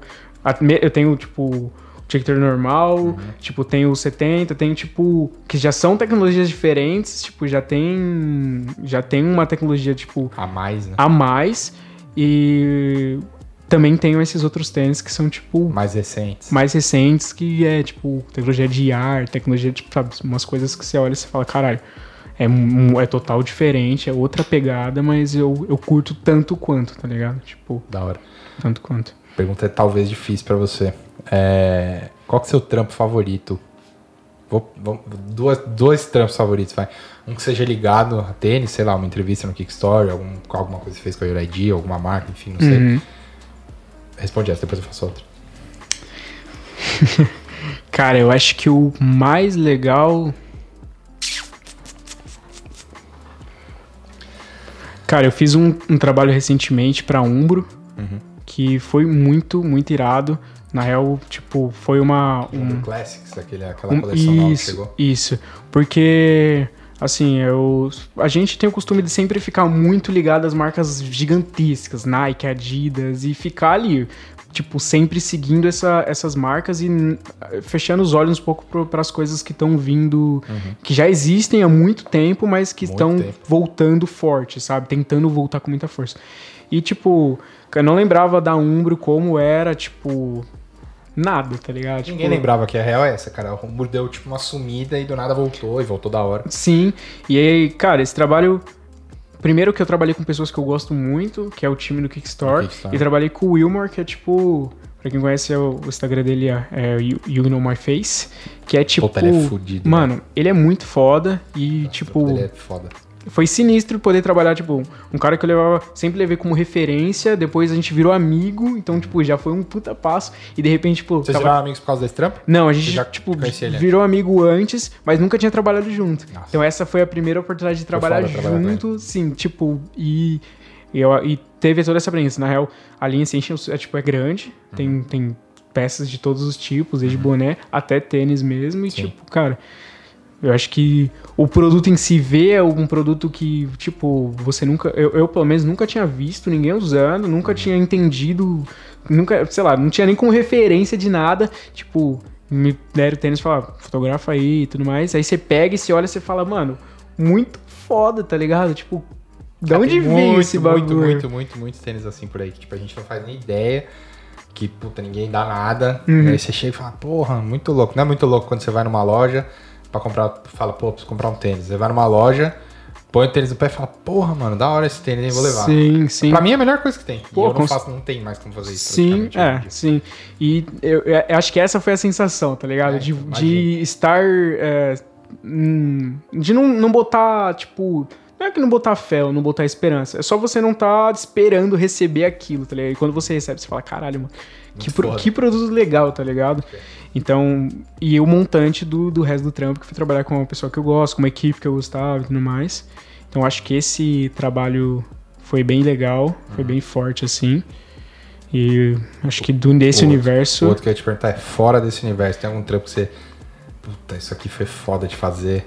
eu tenho, tipo, o Checker normal, Uhum. tipo, tenho o 70, tenho, tipo, que já são tecnologias diferentes, tipo, já tem, já tem uma tecnologia, tipo, A mais, né? a mais. E também tenho esses outros tênis que são, tipo, Mais recentes. mais recentes, que é tipo tecnologia de ar, tecnologia, tipo, sabe, umas coisas que você olha e você fala, caralho, é, é total diferente, é outra pegada, mas eu, eu curto tanto quanto, tá ligado? Tipo, Da hora. tanto quanto. Pergunta é talvez difícil pra você. É, Qual que é o seu trampo favorito? Vou, vou- duas, dois trampos favoritos, vai. Um que seja ligado a tênis, sei lá, uma entrevista no Kickstory, algum, alguma coisa que você fez com a Uraidi, alguma marca, enfim, não sei. Uhum. Responde essa, depois eu faço outra. Cara, eu acho que o mais legal. Cara, eu fiz um, um trabalho recentemente pra Umbro, Uhum. que foi muito, muito irado. Na real, tipo, foi uma. Um um- Classics, aquele, aquela Um- coleção nova que isso, chegou. isso. Porque, assim, eu, a gente tem o costume de sempre ficar muito ligado às marcas gigantescas, Nike, Adidas, e ficar ali, tipo, sempre seguindo essa- essas marcas e fechando os olhos um pouco para as coisas que estão vindo, que já existem há muito tempo, mas que estão voltando forte, sabe? Tentando voltar com muita força. E, tipo, eu não lembrava da Umbro como era, tipo. Nada, tá ligado? Ninguém Tipo, lembrava que a real é essa, cara. O Rumbo deu tipo uma sumida e do nada voltou e voltou da hora. Sim, e aí, cara, esse trabalho. Primeiro que eu trabalhei com pessoas que eu gosto muito, que é o time do Kickstore. E trabalhei com o Wilmore, que é tipo. Pra quem conhece, é o, o Instagram dele é, é You You Know My Face. Que é tipo. Puta, ele é fudido, Mano, ele é muito foda e, tipo. Ele é foda. Foi sinistro poder trabalhar, tipo, um cara que eu levava, sempre levei como referência, depois a gente virou amigo, então, tipo, já foi um puta passo. E de repente, tipo. Vocês tava- viraram amigos por causa desse trampo? não, a gente, já tipo, virou amigo antes, mas nunca tinha trabalhado junto. Nossa. Então essa foi a primeira oportunidade de trabalhar foda trabalhar junto, sim, tipo, e, e, eu, e teve toda essa experiência. Na real, a linha Essentials é, tipo, é grande, Uhum. tem, tem peças de todos os tipos, desde boné até tênis mesmo, e Sim. tipo, cara... Eu acho que o produto em si vê é um produto que, tipo, você nunca. Eu, eu, pelo menos, nunca tinha visto ninguém usando, nunca Uhum. tinha entendido. Nunca, sei lá, não tinha nem como referência de nada. Tipo, me deram o tênis e falaram, fotografa aí e tudo mais. Aí você pega e você olha e você fala, mano, muito foda, tá ligado? Tipo, de Cara, onde veio muito, esse bagulho? Muito, muito, muito, muitos tênis assim por aí. Que, tipo, a gente não faz nem ideia. Que, puta, ninguém dá nada. Uhum. Aí você chega e fala, porra, muito louco. Não é muito louco quando você vai numa loja pra comprar, fala, pô, preciso comprar um tênis. Você vai numa loja, põe o tênis no pé e fala, porra, mano, da hora esse tênis, vou levar. Sim, sim. Pra mim é a melhor coisa que tem. Pô, eu não faço, não tem mais como fazer isso. Sim, é, sim. E eu, eu acho que essa foi a sensação, tá ligado? É, de, de estar. é, hum, de não, não botar, tipo. Não é que não botar fé ou não botar esperança. É só você não tá esperando receber aquilo, tá ligado? E quando você recebe, você fala, caralho, mano, que, pro- que produto legal, tá ligado? Então, e o montante do, do resto do trampo, que fui trabalhar com uma pessoa que eu gosto, com uma equipe que eu gostava e tudo mais. Então, acho que esse trabalho foi bem legal, foi Uhum. bem forte, assim. E acho que do, desse outro- universo. O outro que eu ia te perguntar é fora desse universo. Tem algum trampo que você. Puta, isso aqui foi foda de fazer.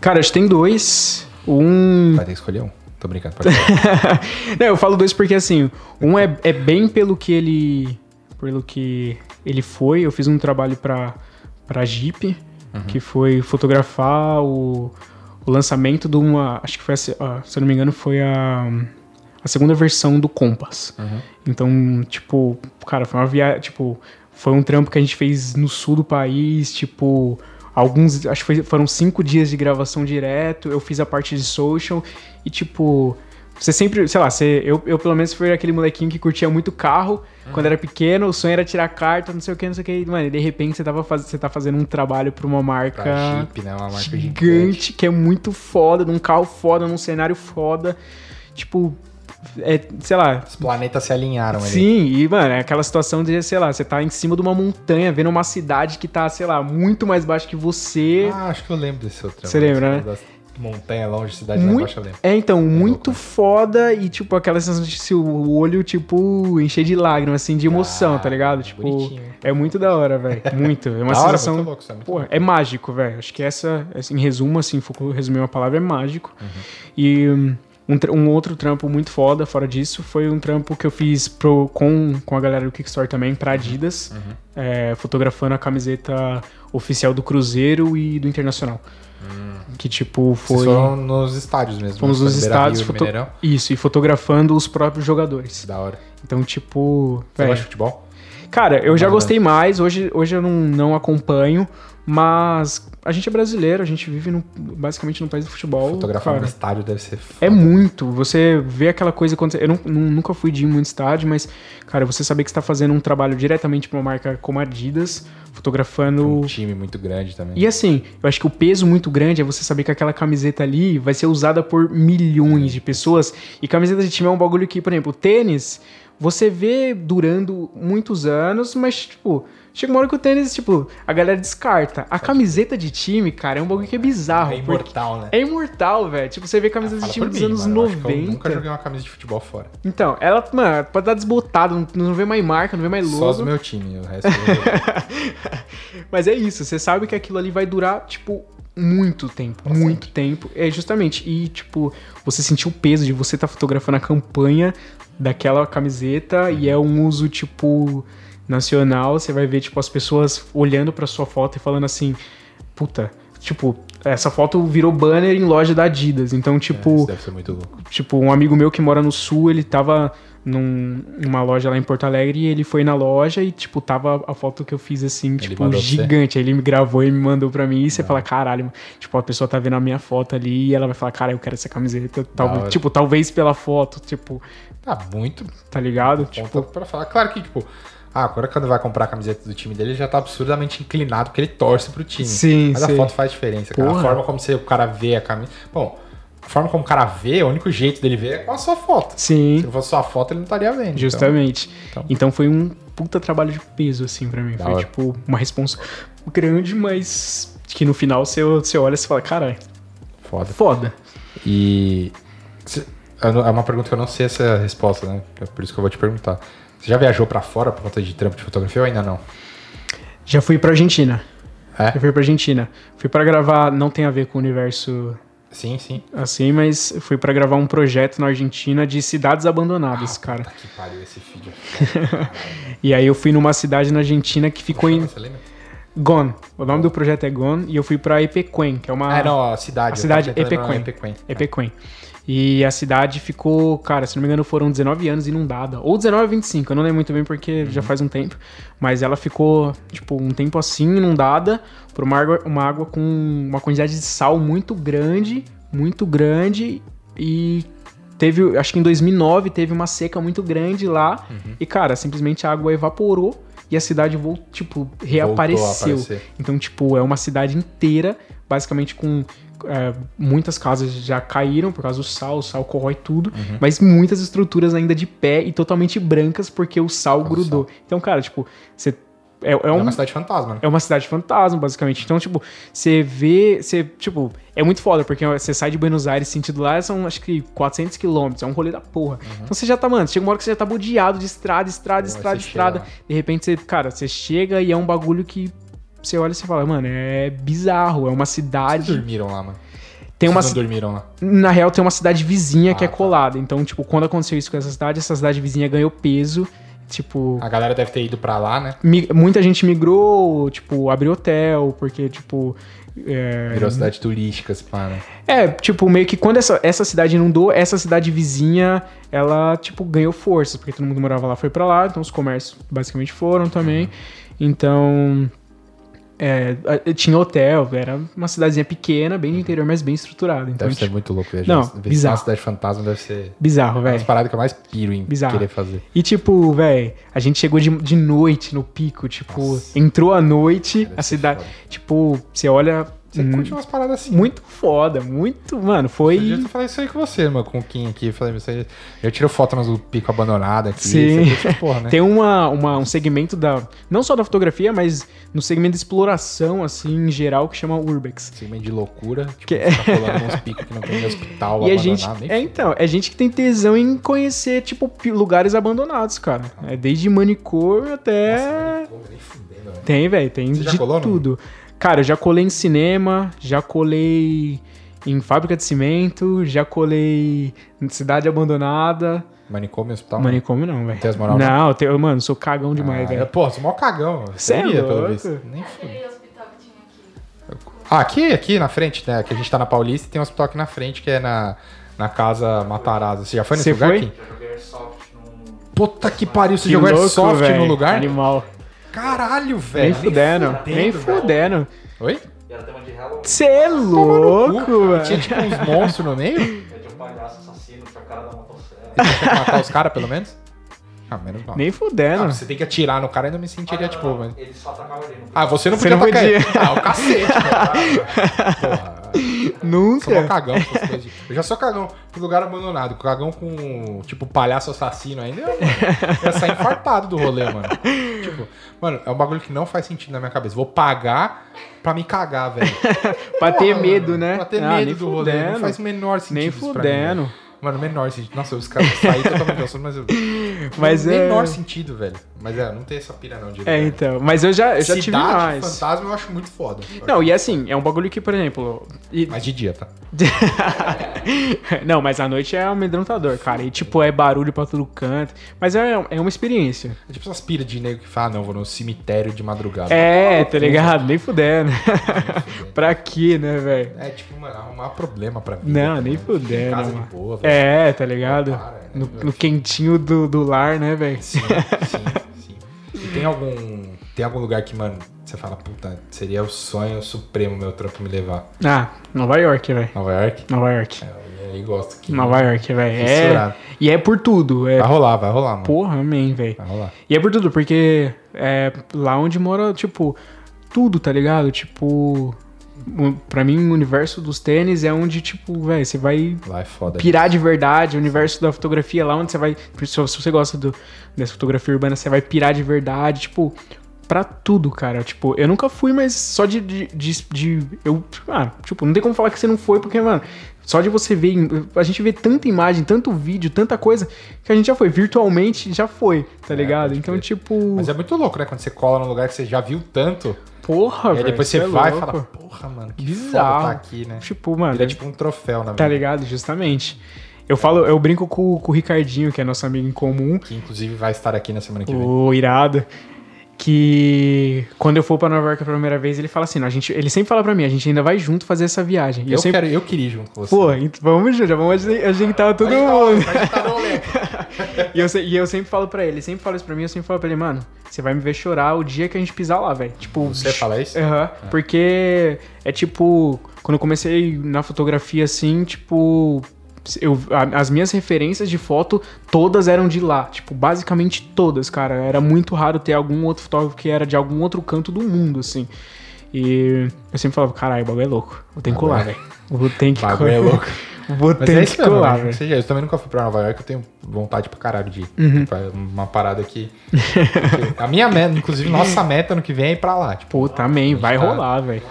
Cara, acho que tem dois. Um. Vai ter que escolher um. Tô brincando, pode. Não, eu falo dois porque assim, um é, é bem pelo que ele. Pelo que ele foi. Eu fiz um trabalho pra, pra Jeep. que foi fotografar o, o lançamento de uma. Acho que foi, a se- ah, se eu não me engano, foi a, a segunda versão do Compass. Então, tipo, cara, foi uma viagem. Tipo, foi um trampo que a gente fez no sul do país, tipo. Alguns, acho que foi- foram cinco dias de gravação direto. Eu fiz a parte de social e, tipo, você sempre, sei lá, você, eu, eu pelo menos fui aquele molequinho que curtia muito carro quando era pequeno. O sonho era tirar carta, não sei o que, não sei o que. Mano, e de repente você, tava faz, você tá fazendo um trabalho pra uma marca Pra Jeep, né? Uma marca gigante. gigante, que é muito foda, num carro foda, num cenário foda. Tipo, é, sei lá. Os planetas se alinharam ali. Sim, e, mano, é aquela situação de, sei lá, você tá em cima de uma montanha, vendo uma cidade que tá, sei lá, muito mais baixa que você. Ah, acho que eu lembro desse outro. Você lembra, né? Montanha longe, cidade muito, baixa, é, então, muito louco. foda e, tipo, aquela sensação de se o olho, tipo, encher de lágrimas, assim, de emoção, Ah, tá ligado? Tipo, bonitinho. é muito da hora, velho. Muito. É uma hora, sensação. muito louco, é Pô, é mágico, velho. Acho que essa, assim, em resumo, assim, resumir uma palavra, é mágico. Uhum. E hum, um, um outro trampo muito foda, fora disso, foi um trampo que eu fiz pro, com, com a galera do Kickstore também, Uhum. pra Adidas, é, fotografando a camiseta oficial do Cruzeiro e do Internacional. Que, tipo, foi... Vocês foram nos estádios mesmo. Fomos né? nos estádios, foto- isso, e fotografando os próprios jogadores. Da hora. Então, tipo, Você velho, gosta de futebol? cara, eu já gostei mais, hoje, hoje eu não, não acompanho, mas a gente é brasileiro, a gente vive no- basicamente no país do futebol. Fotografar no cara. estádio deve ser foda. É muito. Você vê aquela coisa quando eu não- nu- nunca fui de ir muito estádio, mas cara, você saber que está fazendo um trabalho diretamente para uma marca como Adidas, fotografando Um time muito grande também. e assim, eu acho que o peso muito grande é você saber que aquela camiseta ali vai ser usada por milhões de pessoas. E camiseta de time é um bagulho que, por exemplo, tênis, você vê durando muitos anos, mas, tipo, chega uma hora que o tênis, tipo, a galera descarta. A camiseta de time, cara, é um bagulho que é bizarro. É imortal, né? É imortal, velho. Tipo, você vê camiseta de Fala time por dos mim, anos mano, eu acho que 90. Eu nunca joguei uma camisa de futebol fora. Então, ela, mano, pode dar desbotada, não, não vê mais marca, não vê mais Só do logo. meu time, o resto eu... Mas é isso, você sabe que aquilo ali vai durar, tipo, muito tempo. Pra muito tempo. É, justamente. E, tipo, você sentir o peso de você estar fotografando a campanha daquela camiseta e é um uso, tipo, nacional. Você vai ver, tipo, as pessoas olhando pra sua foto e falando assim, puta. Tipo, essa foto virou banner em loja da Adidas. Então, tipo, ser muito louco. Tipo, um amigo meu que mora no sul, ele tava num- numa loja lá em Porto Alegre e ele foi na loja e, tipo, tava a foto que eu fiz assim, tipo, pra você? gigante. Aí ele me gravou e me mandou pra mim e você fala, caralho, mano." tipo, a pessoa tá vendo a minha foto ali e ela vai falar, cara, eu quero essa camiseta. Tal, tipo, talvez pela foto, tipo, Ah, muito tá ligado? Tipo, pra falar. Claro que, tipo... Ah, agora quando vai comprar a camiseta do time dele, ele já tá absurdamente inclinado porque ele torce pro time. Sim, Mas sim. a foto faz diferença, cara. Porra. A forma como você, o cara vê a camisa... Bom, a forma como o cara vê, o único jeito dele ver é com a sua foto. Se sim, não fosse sua foto, ele não estaria vendo. justamente. então. Então, foi um puta trabalho de peso, assim, pra mim. Da foi, hora. tipo, uma responsa grande, mas que no final você, você olha e você fala, caralho, Então, foda. foda. E... não- É uma pergunta que eu não sei essa resposta, né? É por isso que eu vou te perguntar. Você já viajou pra fora por conta de trampo de fotografia ou ainda não? Já fui pra Argentina. É? Eu fui pra Argentina. Fui pra gravar, não tem a ver com o universo Sim, sim. assim, mas fui pra gravar um projeto na Argentina de cidades abandonadas, cara. Puta que pariu esse vídeo. E aí eu fui numa cidade na Argentina que ficou em Você lembra? Gon. O nome do projeto é Gon e eu fui pra Epequen, que é uma Ah, não, a cidade. a cidade Epequen. Epequen. Epequen. E a cidade ficou, cara, se não me engano, foram 19 anos inundada. Ou 19 ou 25, eu não lembro muito bem porque já faz um tempo. Mas ela ficou, tipo, um tempo assim, inundada por uma água, uma água com uma quantidade de sal muito grande, muito grande. E teve, acho que em 2009 teve uma seca muito grande lá. E, cara, simplesmente a água evaporou e a cidade, voltou, tipo, reapareceu. Então, tipo, é uma cidade inteira, basicamente com é, muitas casas já caíram por causa do sal, o sal corrói tudo, Uhum. mas muitas estruturas ainda de pé e totalmente brancas porque o sal do grudou. Então, cara, tipo, você é, é É um, uma cidade fantasma, né? é uma cidade fantasma, basicamente. Então, tipo, você vê. Você, tipo, é muito foda, porque você sai de Buenos Aires, sentido lá, são acho que 400 quilômetros. É um rolê da porra. Então você já tá, mano, chega uma hora que você já tá bodeado de estrada, estrada, Pô, estrada, estrada. chega. De repente você, cara, você chega e é um bagulho que você olha e você fala, mano, é bizarro. É uma Vocês cidade. dormiram lá, mano? Tem uma, Vocês não dormiram lá? na real, tem uma cidade vizinha que é Ah, tá. colada. Então, tipo, quando aconteceu isso com essa cidade, essa cidade vizinha ganhou peso Tipo, A galera deve ter ido pra lá, né? muita gente migrou, tipo, abriu hotel, porque, tipo. é, Virou cidade turística, se pá, né? É, tipo, meio que quando essa, essa cidade inundou, essa cidade vizinha, ela, tipo, ganhou forças, porque todo mundo morava lá foi pra lá, então os comércios basicamente foram também. Então. É, tinha hotel, era uma cidadezinha pequena, bem de interior, mas bem estruturada. Então, Deve ser tipo, muito louco viajar. Não, Visitar bizarro. uma cidade fantasma deve ser bizarro, uma velho. paradas que eu mais piro em Bizarro. querer fazer. E tipo, velho, a gente chegou de, de noite no pico, tipo, Nossa. entrou a noite, Deve a cidade, foda. tipo, você olha Você hum, curte umas paradas assim. muito foda, muito, mano, Foi... Eu falei isso aí com você, mano, com o Kim aqui. Eu falei, você... Eu tiro foto mas do pico abandonado aqui. Sim. Você curte porra, né? Tem uma, uma- um segmento da. Não só da fotografia, mas no segmento de exploração, assim, em geral, que chama Urbex. Segmento de loucura. Tipo, Que- ficar colando uns picos que não tem em hospital E a gente. É, então, é gente que tem tesão em conhecer, tipo, lugares abandonados, cara. É desde manicômio até. Nossa, nem nem fudendo, velho. Tem, velho, tem Você já de colou, não? Cara, eu já colei em cinema, já colei em fábrica de cimento, já colei em cidade abandonada. Manicômio, hospital. Manicômio não, velho. Tem as moral, Não, eu tenho- mano, sou cagão demais, Ah, velho. é, Pô, é mó cagão. Cê é Seria, pelo visto. Nem fudendo. Aquele hospital que tinha aqui. Ah, aqui, aqui na frente, né? Que a gente tá na Paulista e tem um hospital aqui na frente que é na, na casa Matarazzo. Você já foi nesse Você lugar foi? aqui? Já joguei Airsoft num. Puta que pariu, você Que jogou louco, Airsoft velho. no lugar? Animal. Caralho, velho. Nem fudendo, nem fudendo. Oi? E era tema de Halloween. Você é louco, Tinha velho. tipo uns monstros no meio? É de um palhaço assassino a cara da. Você tinha matar os caras, pelo menos? Ah, menos mal. Nem fudendo. Ah, você tem que atirar no cara, ainda me sentiria, tipo... não, mas- Ele só atacava no Ah, você não Você podia não atacar podia. ele. Ah, o cacete, cara. Porra. Sou Nunca. cagão essas coisas. Eu já sou cagão pro lugar abandonado. Cagão com, tipo, palhaço assassino ainda. Mano, ia sair infartado do rolê, mano. Tipo, mano, é um bagulho que não faz sentido na minha cabeça. Vou pagar pra me cagar, velho. Pra ter Porra, medo, mano, né? Pra ter Ah, medo do rolê. Não fudendo. faz o menor sentido Nem mim, fudendo. velho. Mano, menor sentido. Nossa, os caras saíram totalmente assunto, mas eu. Mas é- menor sentido, velho. Mas é, não tem essa pira não, de É, então. Mas eu já, eu já tive mais. fantasma eu acho muito foda. Não, e assim, é um bagulho que, por exemplo. e- Mas de dia, tá? não, mas a noite é amedrontador, cara. E tipo, é barulho pra todo canto. Mas é, é uma experiência. É tipo essas piras de nego que fala, ah, não, vou no cemitério de madrugada. É, tá ligado? Nem fudendo. pra quê, né, velho? É tipo, mano, arrumar problema pra mim. Não, nem fudendo, Casa mano. de boa, velho. É, tá ligado? Para, né? No, no quentinho do, do lar, né, velho? Sim, sim, tem algum. Tem algum lugar que, mano, você fala, puta, seria o sonho supremo meu trampo me levar. Ah, Nova York, velho. Nova York? Nova York. É, eu aí gosto que. Nova York, velho. É, e é por tudo. É, Vai rolar, vai rolar, mano. porra, amém, velho. Vai rolar. E é por tudo, porque é lá onde mora, tipo, tudo, tá ligado? Tipo, pra mim, o universo dos tênis é onde, tipo, velho, você vai Lá é foda. pirar de verdade. O universo da fotografia é lá onde você vai. Se se você gosta do, dessa fotografia urbana, você vai pirar de verdade. Tipo, pra tudo, cara. Tipo, eu nunca fui, mas só de. de, de- de- eu, ah, tipo, não tem como falar que você não foi, porque, mano. Só de você ver, a gente vê tanta imagem, tanto vídeo, tanta coisa, que a gente já foi. Virtualmente já foi, tá ligado? É, pode Então, crer. tipo. Mas é muito louco, né? Quando você cola num lugar que você já viu tanto. Porra, e aí velho, depois você cê é vai e louco. fala, porra, mano, que Bizarro. tá aqui, né? Tipo, mano, Ele é tipo um troféu na tá vida. ligado? Justamente. Eu falo, eu brinco com, com o Ricardinho, que é nosso amigo em comum, Que inclusive vai estar aqui na semana que vem. o irado, que quando eu for pra Nova York a primeira vez, ele fala assim, "Não, a gente, ele sempre fala pra mim, a gente ainda vai junto fazer essa viagem. E eu, Eu, sempre, quero, eu queria ir junto com você. pô, ent- vamos, já vamos ajeitar todo estar- mundo. rolê. E eu, e eu sempre falo pra ele, ele sempre fala isso pra mim, eu sempre falo pra ele, mano, você vai me ver chorar o dia que a gente pisar lá, velho. Tipo, Você fala isso? Aham, porque é tipo, quando eu comecei na fotografia assim, tipo, eu, as minhas referências de foto todas eram de lá, tipo, basicamente todas, cara. Era muito raro ter algum outro fotógrafo que era de algum outro canto do mundo, assim. E eu sempre falava, caralho, o bagulho é louco. Vou ter que colar, velho. Vou ter que Bagulho é louco. Vou ter é que mesmo, colar, velho. Seja, eu também nunca fui pra Nova York, eu tenho vontade pra caralho de ir. Uhum. Tipo, é uma parada que. a minha meta, inclusive, nossa meta no que vem é ir pra lá. Tipo, Pô, também, vai tá- rolar, velho.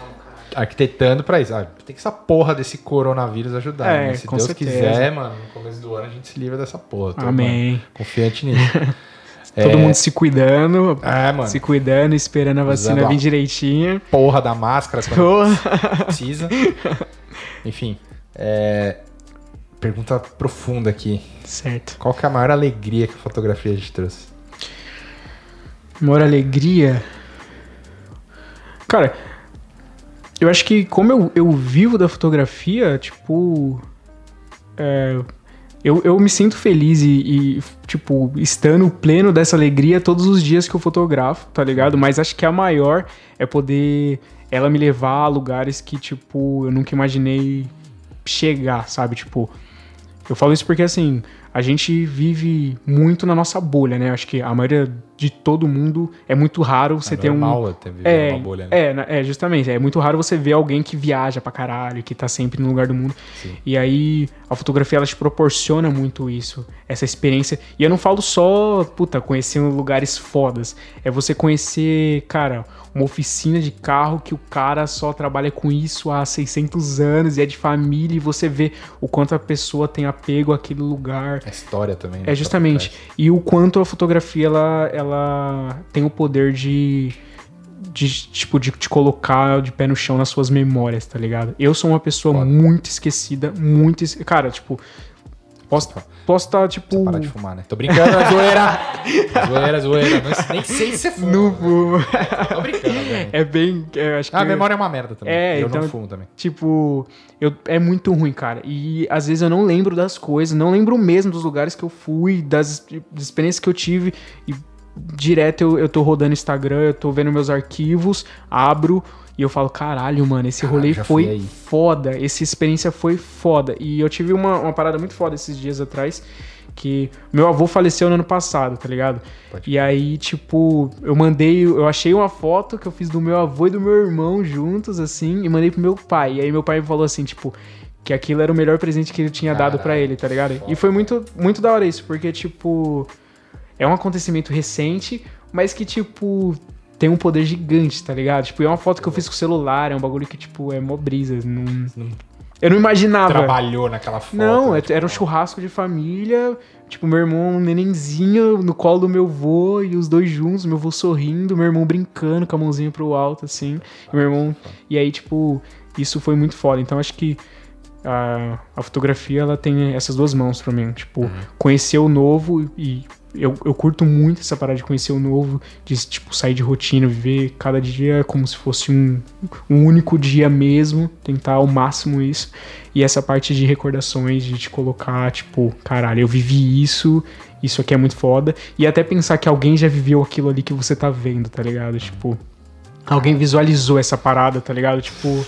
Arquitetando pra isso. Ah, tem que essa porra desse coronavírus ajudar. É, né? Se Deus certeza. quiser, mano, no começo do ano a gente se livra dessa porra. Tô, Amém. mano, confiante nisso. Todo É, mundo se cuidando, É, mano. se cuidando, esperando a vacina Usando vir direitinho. Porra da máscara quando Pô. precisa. Enfim. é, Pergunta profunda aqui. Certo. Qual que é a maior alegria que a fotografia te trouxe? Maior alegria. Cara, eu acho que como eu, eu vivo da fotografia, tipo. é, eu, eu me sinto feliz e, e, tipo, estando pleno dessa alegria todos os dias que eu fotografo, tá ligado? Mas acho que a maior é poder ela me levar a lugares que, tipo, eu nunca imaginei chegar, sabe? Tipo, eu falo isso porque, assim, a gente vive muito na nossa bolha, né? Acho que a maioria de todo mundo é muito raro você é ter um. ter viver É, uma bolha, né? é, é, justamente. É muito raro você ver alguém que viaja pra caralho, que tá sempre no lugar do mundo. Sim. E aí, a fotografia, ela te proporciona muito isso, essa experiência. E eu não falo só, puta, conhecer lugares fodas. É você conhecer, cara, uma oficina de carro que o cara só trabalha com isso há 600 anos e é de família e você vê o quanto a pessoa tem apego àquele lugar. A história também. né, É justamente. E o quanto a fotografia ela, ela tem o poder de, de tipo de te colocar de pé no chão nas suas memórias, tá ligado? Eu sou uma pessoa Foda. muito esquecida, muito, es- cara, tipo posso posso estar tipo Parar de fumar, né? Tô brincando, é zoeira. zoeira, zoeira. Não- nem sei se você fuma. né? fumo. Tô brincando, velho. É bem, eu acho que Ah, a memória é uma merda também. É, eu então- não fumo também. Tipo, eu, é muito ruim, cara. E às vezes eu não lembro das coisas, não lembro mesmo dos lugares que eu fui, das, das experiências que eu tive. E direto eu, eu tô rodando Instagram, eu tô vendo meus arquivos, abro e eu falo, caralho, mano, esse Caralho, rolê foi aí." foda, essa experiência foi foda. E eu tive uma, uma parada muito foda esses dias atrás, que meu avô faleceu no ano passado, tá ligado? Pode E aí, tipo, eu mandei, eu achei uma foto que eu fiz do meu avô e do meu irmão juntos, assim, e mandei pro meu pai. E aí meu pai falou assim, tipo, que aquilo era o melhor presente que ele tinha dado pra Caralho, ele, tá ligado? foda. E foi muito, muito da hora isso, porque, tipo, é um acontecimento recente, mas que, tipo, tem um poder gigante, tá ligado? Tipo, é uma foto que eu fiz com o celular, é um bagulho que, tipo, é mó brisa. Não... Eu não imaginava. trabalhou naquela foto. Não, né? é- era um churrasco de família. Tipo, meu irmão, um nenenzinho no colo do meu vô e os dois juntos, meu vô sorrindo, meu irmão brincando com a mãozinha pro alto, assim. E meu irmão. E aí, tipo, isso foi muito foda. Então acho que a, a fotografia ela tem essas duas mãos pra mim. Tipo, conhecer o novo e. Eu, eu curto muito essa parada de conhecer o novo, de tipo, sair de rotina, viver cada dia como se fosse um, um único dia mesmo, tentar ao máximo isso. E essa parte de recordações, de te colocar, tipo, caralho, eu vivi isso, isso aqui é muito foda. E até pensar que alguém já viveu aquilo ali que você tá vendo, tá ligado? Tipo, alguém visualizou essa parada, tá ligado? Tipo,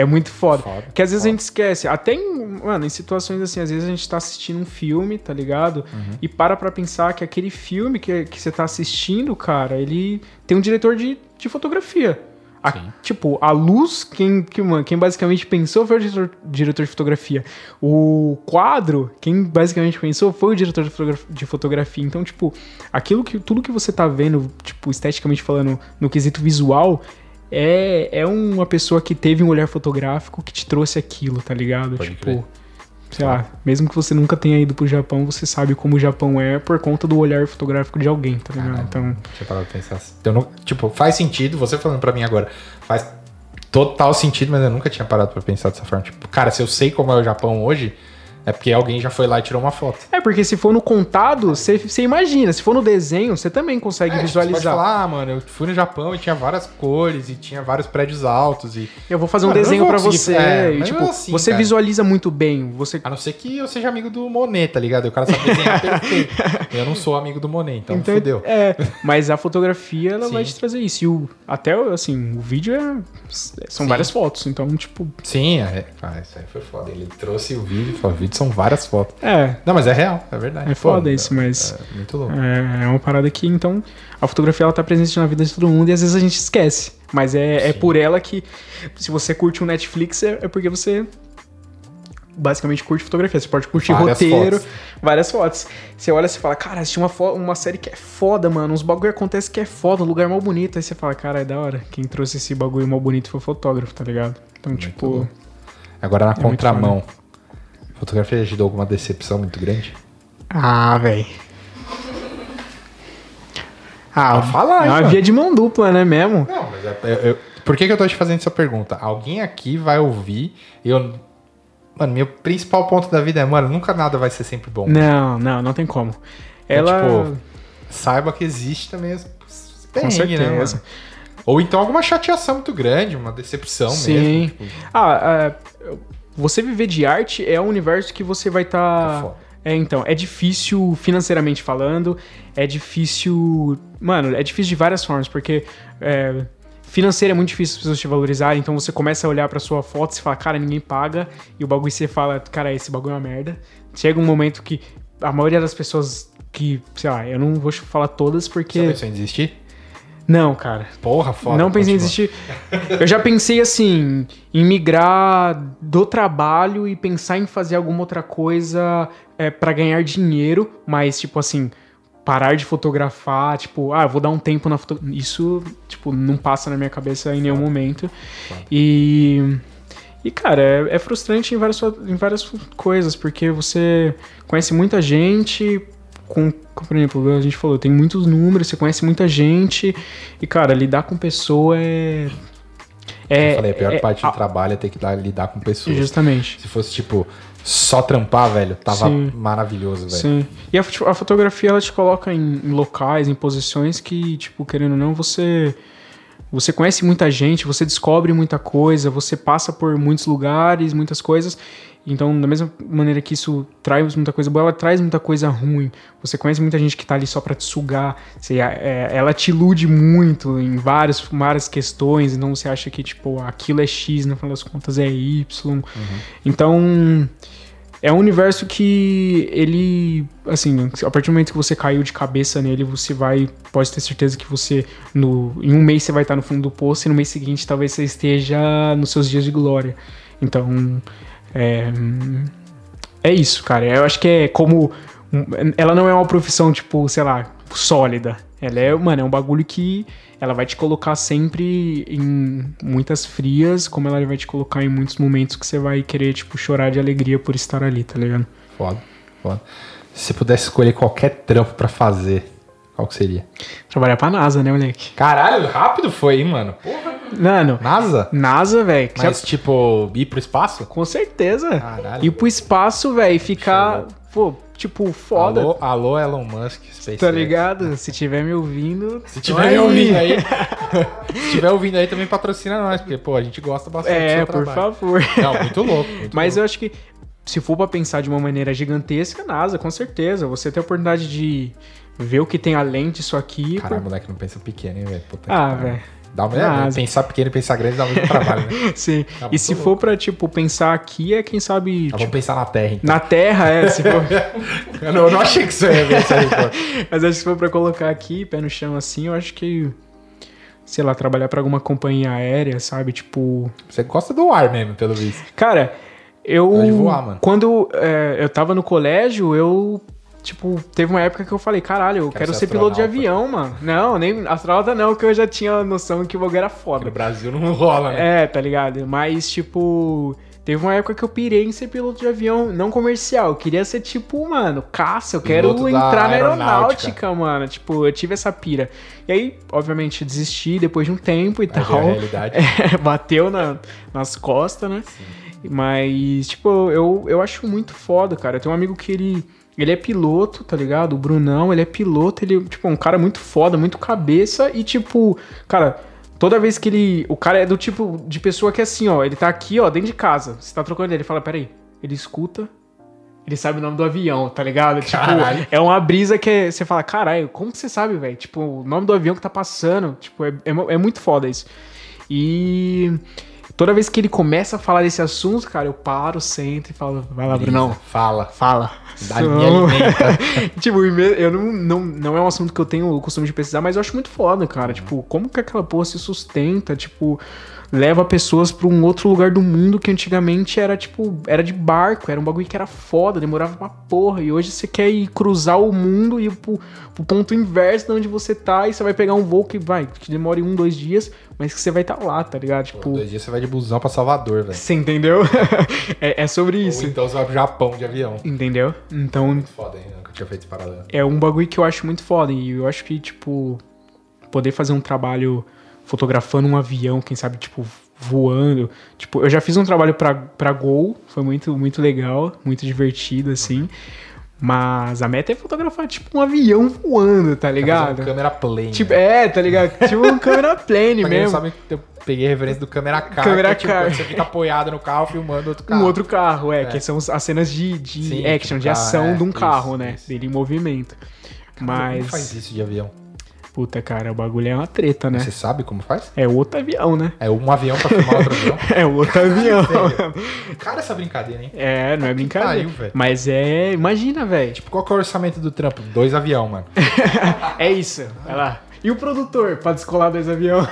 é muito foda. Foda, Porque às vezes foda. a gente esquece. Até em, mano, em situações assim, às vezes a gente tá assistindo um filme, tá ligado? Uhum. E para pra pensar que aquele filme que, que você tá assistindo, cara, ele tem um diretor de, de fotografia. A- tipo, a luz, quem, que, mano, quem basicamente pensou foi o diretor, diretor de fotografia. O quadro, quem basicamente pensou foi o diretor de fotogra- de fotografia. Então, tipo, aquilo que tudo que você tá vendo, tipo, esteticamente falando, no quesito visual, é, é uma pessoa que teve um olhar fotográfico que te trouxe aquilo, tá ligado? Pode tipo, crer. sei lá, mesmo que você nunca tenha ido pro Japão, você sabe como o Japão é por conta do olhar fotográfico de alguém, tá ligado? Caralho, Então, não tinha parado pra pensar assim. Eu não, tipo, faz sentido, você falando pra mim agora, faz total sentido, mas eu nunca tinha parado pra pensar dessa forma. Tipo, cara, se eu sei como é o Japão hoje, é porque alguém já foi lá e tirou uma foto. É, porque se for no contado, você imagina. Se for no desenho, você também consegue É, tipo, Você pode visualizar. falar, ah, mano, eu fui no Japão e tinha várias cores e tinha vários prédios altos e... Eu vou fazer um desenho conseguir- você. é, e, tipo, assim, você cara. visualiza muito bem. Você A não ser que eu seja amigo do Monet, tá ligado? O cara sabe desenhar perfeito. Eu não sou amigo do Monet, então, fudeu. É, mas a fotografia ela vai Sim. te trazer isso. E o, até assim, o vídeo é, são Sim. várias fotos. Então, tipo, Sim, é. Ah, isso aí foi foda. Ele trouxe o vídeo e falou, vídeo são várias fotos. é, Não, mas é real, é verdade. é foda Pô, isso, mas É muito louco. é, é uma parada que, então, a fotografia ela tá presente na vida de todo mundo e às vezes a gente esquece. Mas é, é por ela que, se você curte um Netflix, é, é porque você basicamente curte fotografia. Você pode curtir Várias roteiro, fotos. várias fotos. Você olha e fala, cara, assisti uma, uma série que é foda, mano. Uns bagulho acontece que é foda, um lugar mal bonito. Aí você fala, cara, é da hora. Quem trouxe esse bagulho mal bonito foi o fotógrafo, tá ligado? Então, Muito tipo. louco. Agora na É contramão. Fotografia já te deu alguma decepção muito grande? Ah, velho. Ah, falar, é uma mano. via de mão dupla, né, mesmo? Não, mas é, eu- eu- por que, que eu tô te fazendo essa pergunta? Alguém aqui vai ouvir e eu. Mano, meu principal ponto da vida é, mano, nunca nada vai ser sempre bom. Não, não, não tem como. É, Ela. tipo, Saiba que existe também as perrengues, né, certeza. mano? Ou então alguma chateação muito grande, uma decepção Sim. mesmo. Tipo, Ah, é, você viver de arte é um universo que você vai é estar. foda. É, então, é difícil financeiramente falando, é difícil. Mano, é difícil de várias formas, porque é, financeiro é muito difícil as pessoas te valorizarem, então você começa a olhar pra sua foto e fala, cara, ninguém paga, e o bagulho você fala, cara, esse bagulho é uma merda. Chega um momento que a maioria das pessoas que, sei lá, eu não vou falar todas Você porque. pensou em desistir? Não, cara. Porra, foda. Não pensei em desistir. Eu já pensei assim, em migrar do trabalho e pensar em fazer alguma outra coisa é, para ganhar dinheiro, mas tipo assim, parar de fotografar, tipo, ah, eu vou dar um tempo na foto. Isso, tipo, não passa na minha cabeça em nenhum momento. Claro. E. E, cara, é, é frustrante em várias, em várias coisas, porque você conhece muita gente, com, com, por exemplo, a gente falou, tem muitos números, você conhece muita gente, e, cara, lidar com pessoa é. É, Eu falei, a pior é- parte do trabalho é ter que dar- lidar com pessoas. Justamente. Se fosse, tipo, só trampar, velho, tava Sim. maravilhoso, velho. Sim. E a, a fotografia, ela te coloca em, em locais, em posições que, tipo, querendo ou não, você. Você conhece muita gente, você descobre muita coisa, você passa por muitos lugares, muitas coisas. Então, da mesma maneira que isso traz muita coisa boa, ela traz muita coisa ruim. Você conhece muita gente que tá ali só pra te sugar. Você, é, ela te ilude muito em várias, várias questões. Então, você acha que, tipo, aquilo é X, no final das contas é Y. Então, é um universo que ele, assim, a partir do momento que você caiu de cabeça nele, você vai, pode ter certeza que você, no, em um mês você vai estar no fundo do poço e no mês seguinte talvez você esteja nos seus dias de glória. Então, é, é isso, cara. Eu acho que é como, ela não é uma profissão, tipo, sei lá, sólida. Ela é, mano, é um bagulho que ela vai te colocar sempre em muitas frias, como ela vai te colocar em muitos momentos que você vai querer, tipo, chorar de alegria por estar ali, tá ligado? Foda, foda. Se você pudesse escolher qualquer trampo pra fazer, qual que seria? Trabalhar pra NASA, né, moleque? Caralho, rápido foi, hein, mano? Porra. Mano, NASA? NASA, velho. já- Mas, tipo, ir pro espaço? Com certeza. Caralho. Ir pro espaço, velho, e ficar, pô, tipo, foda. Alô, alô, Elon Musk, SpaceX. Tá ligado? Se tiver me ouvindo. Se tiver me ouvindo aí, se tiver ouvindo aí, também patrocina nós, porque, pô, a gente gosta bastante do É, seu por trabalho. favor. Não, muito louco. muito Mas louco. eu acho que se for pra pensar de uma maneira gigantesca, NASA, com certeza. Você tem a oportunidade de ver o que tem além disso aqui. Caralho, moleque, não pensa pequeno, hein, velho? Ah, velho. Dá uma Ah, pensar pequeno e pensar grande dá muito trabalho, né? Sim. Tá e se louco. for pra, tipo, pensar aqui, é quem sabe. Ah, tipo, vamos pensar na Terra, então. na Terra, é. Se for... Eu não, eu não achei que isso ia isso aí, pô. Mas acho que se for pra colocar aqui, pé no chão assim, eu acho que. Sei lá, trabalhar pra alguma companhia aérea, sabe? Tipo. Você gosta do ar mesmo, pelo visto. Cara, eu. Voar, mano. Quando é, eu tava no colégio, eu. Tipo, teve uma época que eu falei, caralho, eu Quero quero, ser ser piloto de avião, mano. Não, nem astronauta não, que eu já tinha noção que o bagulho era Aqui no foda. Brasil não rola, né? É, tá ligado? Mas, tipo, teve uma época que eu pirei em ser piloto de avião não comercial. Eu queria ser, tipo, mano, caça, eu quero Piloto entrar na aeronáutica. aeronáutica, mano. Tipo, eu tive essa pira. E aí, obviamente, desisti depois de um tempo e veio tal. É, bateu na- nas costas, né? Mas, tipo, eu, eu acho muito foda, cara. Eu tenho um amigo que ele. Ele é piloto, tá ligado? O Brunão, ele é piloto, ele, tipo, é um cara muito foda, muito cabeça e, tipo, cara, toda vez que ele. O cara é do tipo de pessoa que é assim, ó, ele tá aqui, ó, dentro de casa. Você tá trocando ele, ele fala, peraí, ele escuta. Ele sabe o nome do avião, tá ligado? Caralho. Tipo, é uma brisa que é- você fala, caralho, como que você sabe, velho? Tipo, o nome do avião que tá passando. Tipo, é, é, é muito foda isso. E toda vez que ele começa a falar desse assunto, cara, eu paro, sento e falo, vai lá, Brunão, Fala. fala. Alimenta. tipo, eu não, não, não é um assunto que eu tenho o costume de pesquisar, mas eu acho muito foda, cara. Tipo, como que aquela porra se sustenta? Tipo, leva pessoas pra um outro lugar do mundo que antigamente era, tipo, era de barco, era um bagulho que era foda, demorava pra porra. E hoje você quer ir cruzar o mundo e ir pro, pro ponto inverso de onde você tá, e você vai pegar um voo que vai, que demore um, dois dias, mas que você vai estar tá lá, tá ligado? Tipo. Dois dias você vai de busão pra Salvador, velho. Você entendeu? é, é sobre isso. Ou então você vai pro Japão de avião. Entendeu? Então, Muito foda, hein? Nunca tinha feito paralelo. é um bagulho que eu acho muito foda. E eu acho que, tipo, poder fazer um trabalho fotografando um avião, quem sabe, tipo, voando. Tipo, eu já fiz um trabalho pra, pra Gol, foi muito, muito legal, muito divertido, assim. Mas a meta é fotografar, tipo, um avião voando, tá Fazer ligado? um câmera plane. Tipo, né? é, tá ligado? Tipo um câmera plane mesmo. sabe, eu peguei a referência do câmera car. Câmera que é, tipo, car. quando você fica apoiado no carro filmando outro carro. Um outro carro, é, É. que são as cenas de, de Sim, action, tipo, de carro, ação é, de um isso, carro, né? isso. Dele em movimento. Como Mas, faz isso de avião? Puta, cara, o bagulho é uma treta, né? Você sabe como faz? É outro avião, né? É um avião pra filmar outro avião? É outro avião. Sério? Cara, essa brincadeira, hein? É, não é brincadeira. pariu. Mas é, imagina, velho. Tipo, qual que é o orçamento do trampo? Dois avião, mano. É isso, vai lá. E o produtor, pra descolar dois aviões?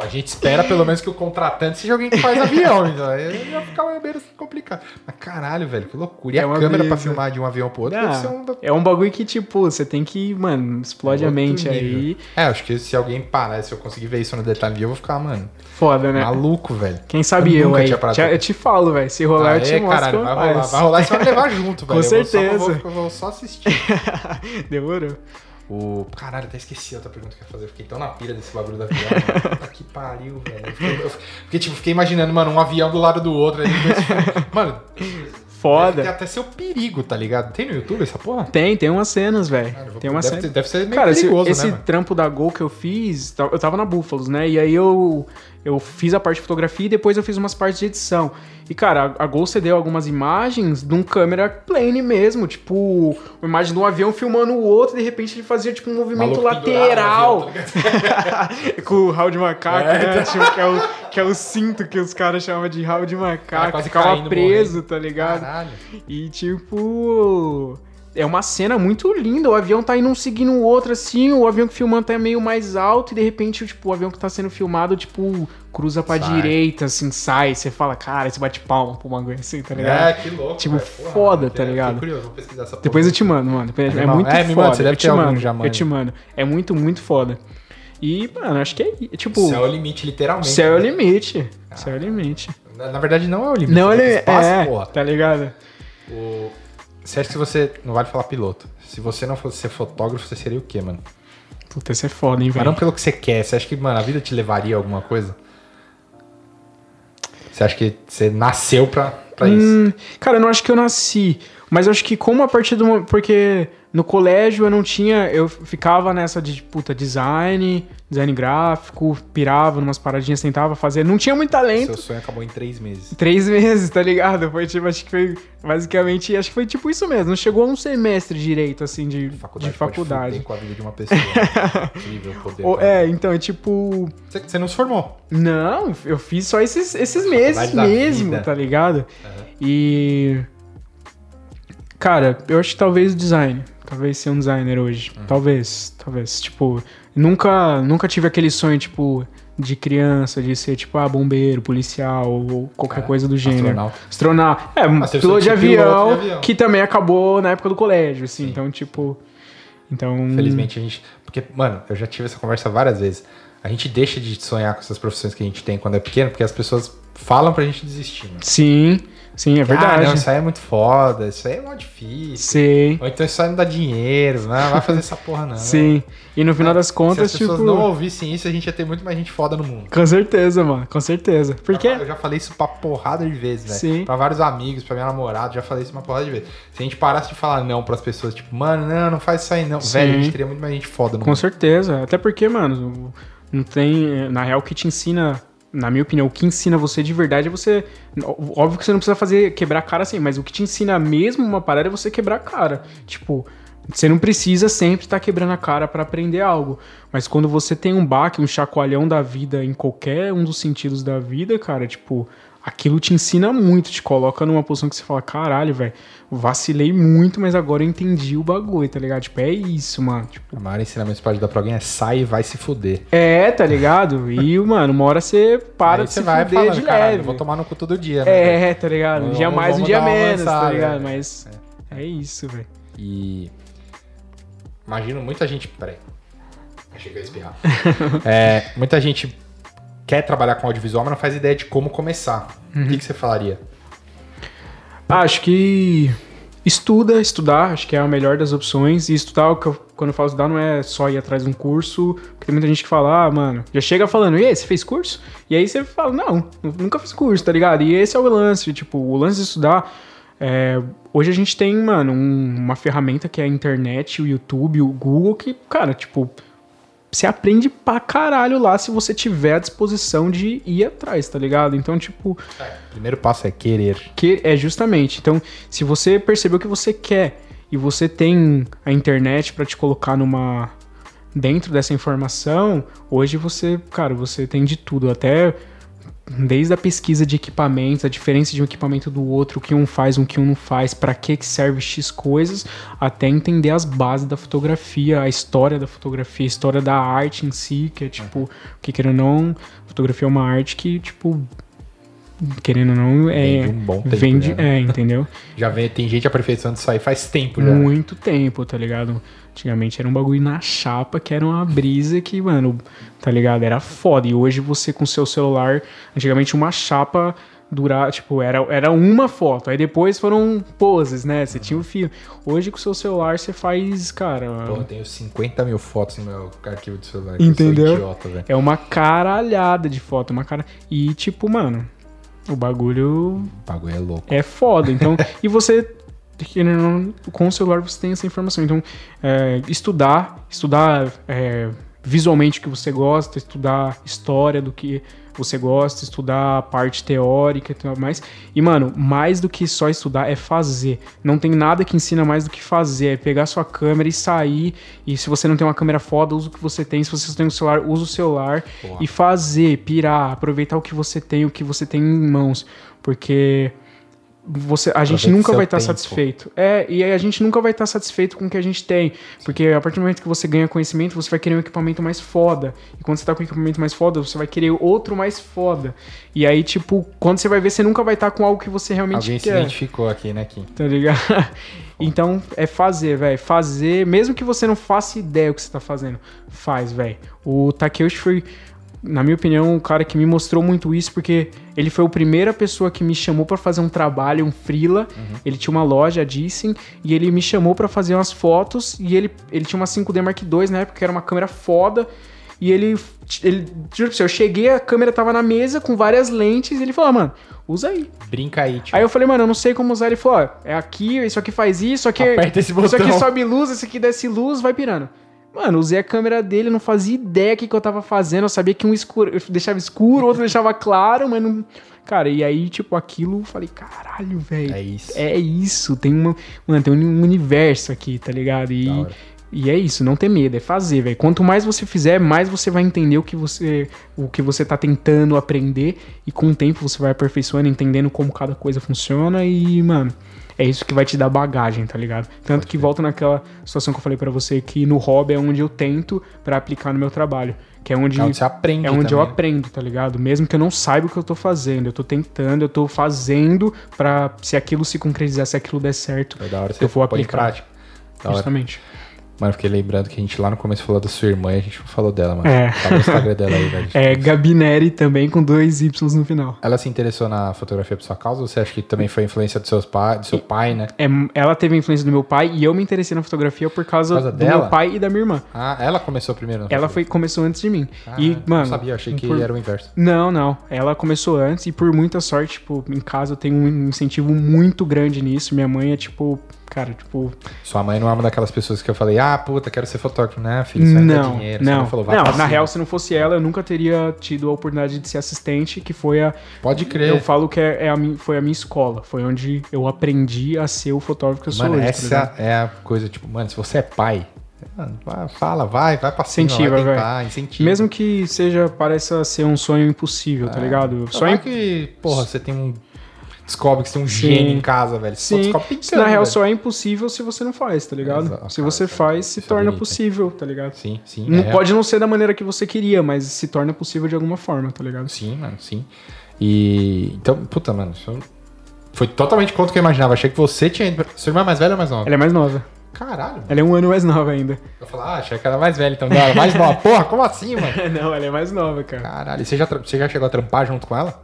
A gente espera pelo menos que o contratante seja alguém que faz avião, então aí ia ficar meio complicado. Mas caralho, velho, que loucura. E É a câmera pra brisa. filmar de um avião pro outro deve ser um... é um bagulho que, tipo, você tem que, mano, explode a outro mente nível. aí. É, acho que se alguém parar, se eu conseguir ver isso no detalhe, eu vou ficar, mano, Foda, né? maluco, velho. Quem sabe eu, nunca aí. pra- eu te falo, velho. Se rolar, eu te Aê, mostro. caralho, vai rolar, vai rolar e você vai levar junto, Com velho. Eu vou só- certeza. Eu vou, eu vou só assistir. Demorou. O... Caralho, até esqueci a outra pergunta que eu ia fazer. Eu fiquei tão na pira desse bagulho do avião. Puta que pariu, velho. Eu fiquei, eu fiquei, tipo, fiquei imaginando, mano, um avião do lado do outro. Aí, mano, Foda. até seu perigo, tá ligado? Tem no YouTube essa porra? Tem, tem umas cenas, velho. Tem umas deve, cenas. ter- deve ser meio Cara, esse, perigoso, esse né, mano? trampo da Gol que eu fiz, eu tava na Búfalos, né? E aí eu, eu fiz a parte de fotografia e depois eu fiz umas partes de edição. E, cara, a, Gol cedeu algumas imagens de um câmera plane mesmo, tipo, uma imagem de um avião filmando o outro, e de repente ele fazia, tipo, um movimento Maluco no lateral. avião, Com o rabo de macaco, É, né? Tipo, que, é o, que é o cinto que os caras chamam de rabo de macaco. quase Ficava caindo, preso, morrendo. tá ligado? Caralho. E tipo. É uma cena muito linda. O avião tá indo um seguindo o outro, assim. O avião que filmando tá meio mais alto. E de repente, tipo, o avião que tá sendo filmado, tipo, cruza pra Sai. direita, assim, sai. Você fala, cara, você bate palma pro bagulho assim, tá ligado? É, que louco. Tipo. Porra, foda, mano, tá fiquei ligado? curioso, vou pesquisar essa porra. Depois eu te mando, mano. É, Animal. muito É, foda. manda, você deve eu te mando, já, Eu mano. te mando. É muito, muito foda. E, mano, acho que é. Tipo, Céu é o limite, literalmente. céu é o né? limite. Céu é o limite. Na, na verdade, não é o limite. Não, né? ele. Espaço, É, porra. tá ligado? O... Você acha que você. Não vale falar piloto. Se você não fosse ser fotógrafo, você seria o quê, mano? Puta, isso é foda, hein, Mas velho. não pelo que você quer. Você acha que, mano, a vida te levaria a alguma coisa? Você acha que você nasceu pra, pra isso? Hum, cara, eu não acho que eu nasci. Mas eu acho que como a partir do momento. Porque no colégio eu não tinha. Eu ficava nessa de puta design, design gráfico, pirava numas paradinhas, tentava fazer. Não tinha muito talento. Seu sonho acabou em três meses. Três meses, tá ligado? Foi tipo, acho que foi basicamente, acho que foi tipo isso mesmo. Não chegou a um semestre direito, assim, de Faculdade de faculdade. com a vida de uma pessoa. Incrível poder. Ou- cara. é, então, é tipo. Você, não se formou. Não, eu fiz só esses, esses meses mesmo, vida. tá ligado? Aham. E. Cara, eu acho que talvez o design. Talvez ser um designer hoje. Uhum. Talvez, talvez. Tipo, nunca, nunca tive aquele sonho, tipo, de criança, de ser, tipo, ah, bombeiro, policial, ou qualquer Cara, coisa do gênero. astronauta. Astronauta. É, você piloto de, foi piloto de avião, avião. que também acabou na época do colégio, assim. Sim. Então, tipo. Então. Felizmente a gente. Porque, mano, eu já tive essa conversa várias vezes. A gente deixa de sonhar com essas profissões que a gente tem quando é pequeno, porque as pessoas falam pra gente desistir, mano. Sim, sim, é Ah, verdade. não, isso aí é muito foda, isso aí é mó difícil. Sim. Ou então isso aí não dá dinheiro, não vai fazer essa porra não. Sim. E no final das Se contas, as pessoas tipo. não ouvissem isso, a gente ia ter muito mais gente foda no mundo. Com certeza, mano. Com certeza. Porque. Eu já falei isso pra porrada de vezes, velho. Sim. Pra vários amigos, pra minha namorada, já falei isso uma porrada de vezes. Se a gente parasse de falar não pras pessoas, tipo, mano, não, não faz isso aí não. Sim. Velho, a gente teria muito mais gente foda no Com mundo. certeza. Até porque, mano, não tem. Na real, o que te ensina. Na minha opinião, o que ensina você de verdade é você. Óbvio que você não precisa fazer quebrar a cara assim, mas o que te ensina mesmo uma parada é você quebrar a cara. Tipo, você não precisa sempre estar quebrando a cara pra aprender algo. Mas quando você tem um baque, um chacoalhão da vida em qualquer um dos sentidos da vida, cara, tipo, aquilo te ensina muito, te coloca numa posição que você fala, caralho, velho, vacilei muito, mas agora eu entendi o bagulho, tá ligado? Tipo, é isso, mano. Tipo, O maior ensinamento que pode dar pra alguém é sai e vai se fuder. é, tá ligado? E, mano, uma hora você para Aí de você se vai fuder falando, de caralho, leve. eu vou tomar no cu todo dia, né? É, tá ligado? Um Vamos- dia mais, um vamos dia dar uma menos, tá ligado? né? Mas é isso, velho. E imagino muita gente. Peraí. Achei que eu ia espirrar. É, muita gente quer trabalhar com audiovisual, mas não faz ideia de como começar. Uhum. O que, que você falaria? Ah, acho que estuda, estudar, acho que é a melhor das opções. E estudar, o que eu- quando eu falo estudar, não é só ir atrás de um curso, porque tem muita gente que fala, ah, mano, já chega falando, e aí, você fez curso? E aí você fala, não, nu- nunca fiz curso, tá ligado? E esse é o lance, tipo, o lance de estudar É, hoje a gente tem, mano, um- uma ferramenta que é a internet, o YouTube, o Google, que, cara, tipo, você aprende pra caralho lá se você tiver a disposição de ir atrás, tá ligado? Então, tipo, O primeiro passo é querer. que é justamente. Então, se você percebeu que você quer e você tem a internet pra te colocar numa dentro dessa informação, hoje você, cara, você tem de tudo, até desde a pesquisa de equipamentos, a diferença de um equipamento do outro, o que um faz, o que um não faz, pra que que serve X coisas, até entender as bases da fotografia, a história da fotografia, a história da arte em si, que é tipo, que querendo ou não, fotografia é uma arte que, tipo, querendo ou não, é Vem de um bom tempo, vem de- né? é, entendeu? Já vem, tem gente aperfeiçoando isso aí faz tempo já. Muito tempo, tá ligado? Antigamente era um bagulho na chapa que era uma brisa que, mano, tá ligado? Era foda. E hoje você com seu celular, antigamente uma chapa durar, tipo, era, era uma foto. Aí depois foram poses, né? Você tinha o fio. Hoje com seu celular você faz, cara. Pô, eu tenho 50 mil fotos no meu arquivo de celular. Entendeu? Idiota. É uma caralhada de foto, uma cara. E tipo, mano, o bagulho O bagulho é louco. é foda. Então, e você, com o celular você tem essa informação. Então, é, estudar, estudar é, visualmente o que você gosta, estudar história do que você gosta, estudar a parte teórica e tudo mais. E, mano, mais do que só estudar é fazer. Não tem nada que ensina mais do que fazer. É pegar sua câmera e sair. E se você não tem uma câmera foda, usa o que você tem. Se você tem um celular, usa o celular. Boa. E fazer, pirar, aproveitar o que você tem, o que você tem em mãos. Porque você, a gente nunca vai estar tempo. satisfeito. É, e aí a gente nunca vai estar satisfeito com o que a gente tem. Porque a partir do momento que você ganha conhecimento, você vai querer um equipamento mais foda. E quando você tá com um equipamento mais foda, você vai querer outro mais foda. E aí, tipo, quando você vai ver, você nunca vai estar com algo que você realmente Alguém se quer. identificou aqui, né, Kim? Tá ligado? Então, é fazer, velho. Fazer, mesmo que você não faça ideia do que você tá fazendo, faz, velho. O Takeuchi foi, na minha opinião, um cara que me mostrou muito isso, porque ele foi a primeira pessoa que me chamou pra fazer um trabalho, um freela. Ele tinha uma loja, a Dicen, e ele me chamou pra fazer umas fotos, e ele, ele tinha uma 5D Mark II na época, que era uma câmera foda. E ele, ele, juro pra você, eu cheguei, a câmera tava na mesa com várias lentes, e ele falou, ah, mano, usa aí. Brinca aí, tipo. Aí eu falei, mano, eu não sei como usar. Ele falou, ó, é aqui, isso aqui faz isso, isso aqui, Aperta esse isso aqui botão. sobe luz, isso aqui desce luz, vai pirando. Mano, usei a câmera dele, não fazia ideia do que, que eu tava fazendo. Eu sabia que um escuro, eu deixava escuro, outro deixava claro, mas não. Cara, e aí, tipo, aquilo, eu falei, caralho, velho. É isso. É isso, tem uma. Mano, tem um universo aqui, tá ligado? E, e é isso, não ter medo, é fazer, velho. Quanto mais você fizer, mais você vai entender o que você, o que você tá tentando aprender. E com o tempo você vai aperfeiçoando, entendendo como cada coisa funciona. E, mano, é isso que vai te dar bagagem, tá ligado? Tanto que volta naquela situação que eu falei pra você, que no hobby é onde eu tento pra aplicar no meu trabalho. Que é onde, É onde você aprende é onde eu aprendo, tá ligado? Mesmo que eu não saiba o que eu tô fazendo, eu tô tentando, eu tô fazendo pra se aquilo se concretizar, se aquilo der certo, É da hora você eu vou põe em aplicar. prática. Da hora. Mano, fiquei lembrando que a gente lá no começo falou da sua irmã e a gente não falou dela, mano. É. Tá no Instagram dela aí, velho. É Gabineri também com dois Ys no final. Ela se interessou na fotografia por sua causa ou você acha que também foi influência do, seus pa... do seu pai, né? É, ela teve influência do meu pai e eu me interessei na fotografia por causa, Por causa do dela? meu pai e da minha irmã. Ah, ela começou primeiro. Ela foi, começou antes de mim. Ah, e, mano. Não sabia, eu achei que por- era o inverso. Não, não. Ela começou antes e por muita sorte, tipo, em casa eu tenho um incentivo muito grande nisso. Minha mãe é tipo, cara, tipo, Sua mãe não é uma daquelas pessoas que eu falei, ah, puta, quero ser fotógrafo, né, filho? Isso dá não, dinheiro. Não. mãe falou, vai não, na cima. real, se não fosse ela, eu nunca teria tido a oportunidade de ser assistente, que foi a Pode crer. eu falo que é, é a foi a minha escola, foi onde eu aprendi a ser o fotógrafo que eu sou Mano, hoje. tá essa é a coisa, tipo, mano, se você é pai, mano, vai- fala, vai, vai pra cima, Incentiva, vai tentar, incentiva. Mesmo que seja, pareça ser um sonho impossível, tá ligado? Só Sonho é que, porra, você tem um... Descobre que você tem um gênio em casa, velho. Você Sim, descobre isso tentando, na real velho. só é impossível se você não faz, tá ligado? Exato. se você Cara, faz, se é torna possível, tá ligado? Sim, sim. Não é. pode não ser da maneira que você queria, mas se torna possível de alguma forma, tá ligado? Sim, mano, sim. E... Então, puta, mano, foi totalmente contra o que eu imaginava. Achei que você tinha. Sua irmã é mais velha ou mais nova? Ela é mais nova. Caralho, mano. Ela é um ano mais nova ainda. Eu falei, ah, achei que era mais velha, então. Não, era mais nova. Porra, como assim, mano? não, ela é mais nova, cara. Caralho, e você já, você já chegou a trampar junto com ela?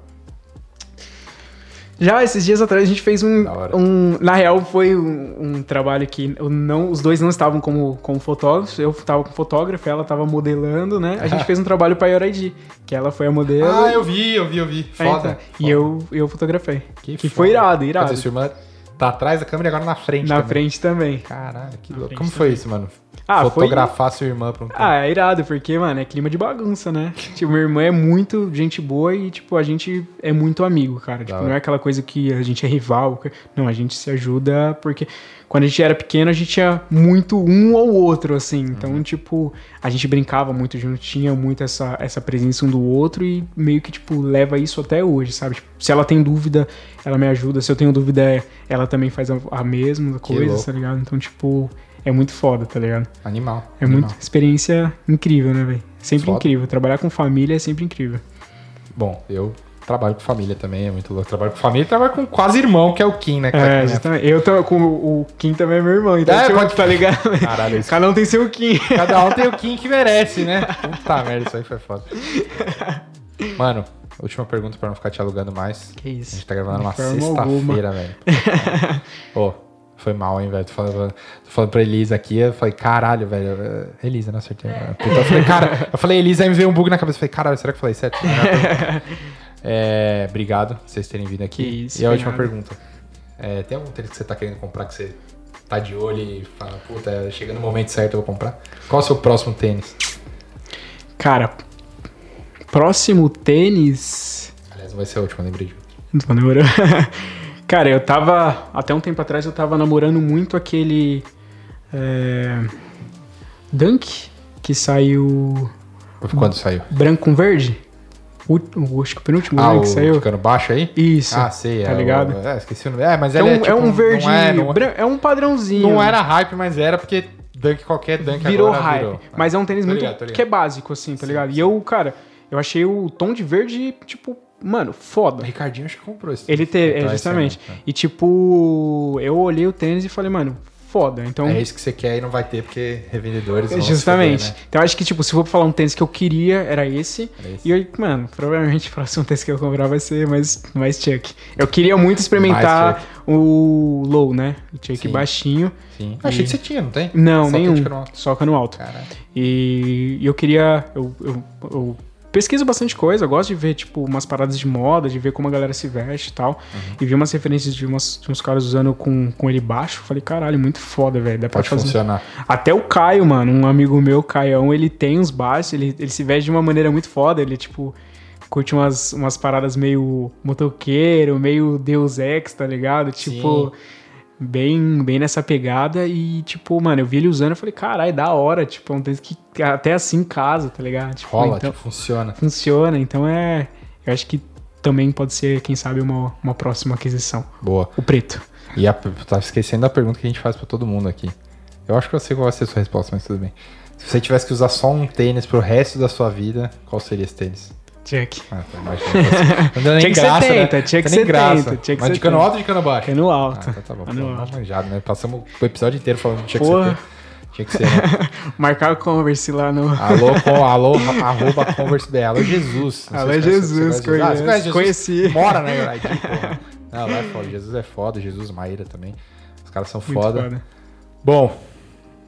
Já esses dias atrás a gente fez um. Um- na real, foi um, um trabalho que não, os dois não estavam como, como fotógrafos. Eu tava com fotógrafo, ela tava modelando, né? A gente fez um trabalho pra Yoraidi, que ela foi a modelo. Ah, eu vi, eu vi, eu vi. É, Foda. então. E eu, eu fotografei. Que, Que, foda. foi irado, irado. dizer, sua irmã tá atrás da câmera e agora na frente. Na também. frente também. Caralho, que Na louco. Como foi também. isso, mano? Ah, foi- Fotografar sua irmã pra um tempo. Ah, é irado, porque, mano, é clima de bagunça, né? tipo, minha irmã é muito gente boa e, tipo, a gente é muito amigo, cara. Tipo, não é aquela coisa que a gente é rival. Não, a gente se ajuda porque quando a gente era pequeno, a gente tinha muito um ou outro, assim. Então, Uhum. tipo, a gente brincava muito junto, tinha muito essa, essa presença um do outro e meio que, tipo, leva isso até hoje, sabe? Tipo, se ela tem dúvida, ela me ajuda. Se eu tenho dúvida, ela também faz a, a mesma coisa, tá ligado? Então, tipo, é muito foda, tá ligado? Animal. É animal. muito experiência incrível, né, velho? Sempre Foda. incrível. Trabalhar com família é sempre incrível. Bom, eu trabalho com família também, é muito louco. Trabalho com família e trabalho com quase irmão, que é o Kim, né? É, exatamente. Eu tô com o Kim também é meu irmão, então É, tipo, pode- tá ligado? Caralho, isso. Cada um tem seu Kim. Cada um tem o Kim que merece, né? Puta merda, isso aí foi foda. Mano, última pergunta pra não ficar te alugando mais. Que A isso. gente tá gravando forma sexta-feira, velho. Pô, foi mal, hein, velho. Tô falando, tô falando pra Elisa aqui, eu falei, caralho, velho. eh, Elisa, não acertei. Então eu falei, cara, eu falei, Elisa, aí me veio um bug na cabeça. Eu falei, caralho, será que eu falei certo? É, obrigado por vocês terem vindo aqui. Isso, e a última nada. pergunta. É, tem algum tênis que você tá querendo comprar que você tá de olho e fala, puta, chega no momento certo eu vou comprar? Qual é o seu próximo tênis? Cara, próximo tênis. Aliás, não vai ser a última, lembrei de Não tô namorando. Cara, eu tava. Até um tempo atrás eu tava namorando muito aquele. É, Dunk, que saiu Quando saiu? branco com verde. O, o, acho que o penúltimo Ah, né, o que saiu. ficando baixo aí? Isso. Ah, sei. Tá é, ligado? O, é, esqueci o nome. É, mas É ele um, é, tipo, é um verde. Não, é, não, é um padrãozinho. não era hype, mas era porque dunk, qualquer dunk virou agora hype. virou. Mas é um tênis Tô muito. ligado, ligado. que é básico, assim, tá Sim, ligado? sim. E eu, cara, eu achei o tom de verde, tipo, mano, O foda. Ricardinho acho que comprou esse Ele teve, é, justamente. ano, tá. E tipo, eu olhei o tênis e falei, mano, foda. Então. É isso que você quer e não vai ter porque revendedores vão Justamente. fuder, né? Então eu acho que, tipo, se for pra falar um tênis que eu queria, era esse. Era esse. E eu, mano, provavelmente o próximo tênis que eu comprar vai ser mais, mais Chuck. Eu queria muito experimentar o low, né? O Chuck Sim. baixinho. Sim. Achei que você tinha, não tem? Não, Só nenhum. crítica no alto. Só cano alto. Caralho. E, e eu queria. Eu, eu, eu pesquiso bastante coisa, eu gosto de ver, tipo, umas paradas de moda, de ver como a galera se veste e tal. Uhum. E vi umas referências de, umas, de uns caras usando com, com ele baixo. Falei, caralho, muito foda, velho. Dá pra Pode fazer. funcionar. Até o Caio, mano, um amigo meu, Caião, ele tem uns baixos, ele, ele se veste de uma maneira muito foda. Ele, tipo, curte umas, umas paradas meio motoqueiro, meio Deus Ex, tá ligado? Tipo, bem, bem nessa pegada. E, tipo, mano, eu vi ele usando, eu falei, caralho, da hora. Tipo, é um tênis que até assim casa, tá ligado? Tipo, Rola, então, tipo, funciona. funciona. Então é. Eu acho que também pode ser, quem sabe, uma, uma próxima aquisição. Boa. O preto. E a, tava esquecendo da pergunta que a gente faz pra todo mundo aqui. Eu acho que eu sei qual vai ser a sua resposta, mas tudo bem. Se você tivesse que usar só um tênis pro resto da sua vida, qual seria esse tênis? Chuck. Ah, tá, imagina. Tinha que ser graça, né? tinha que graça. tinha que Mas de cano alto ou de cano baixo? Cano Ah, alto. então tá bom. Cano alto. mal manjado, né? Passamos o episódio inteiro falando que tinha que Porra. ser. Tinha que ser, né? Marcar o Converse lá no. Alô, com, alô, arroba Converse BR. Alô, Jesus. Alô, se Jesus, conhece- Ah, conhece Jesus? conheci. Mora na United, porra. Não, lá é foda. Jesus é foda. Jesus Maíra também. Os caras são Muito foda. foda. Bom,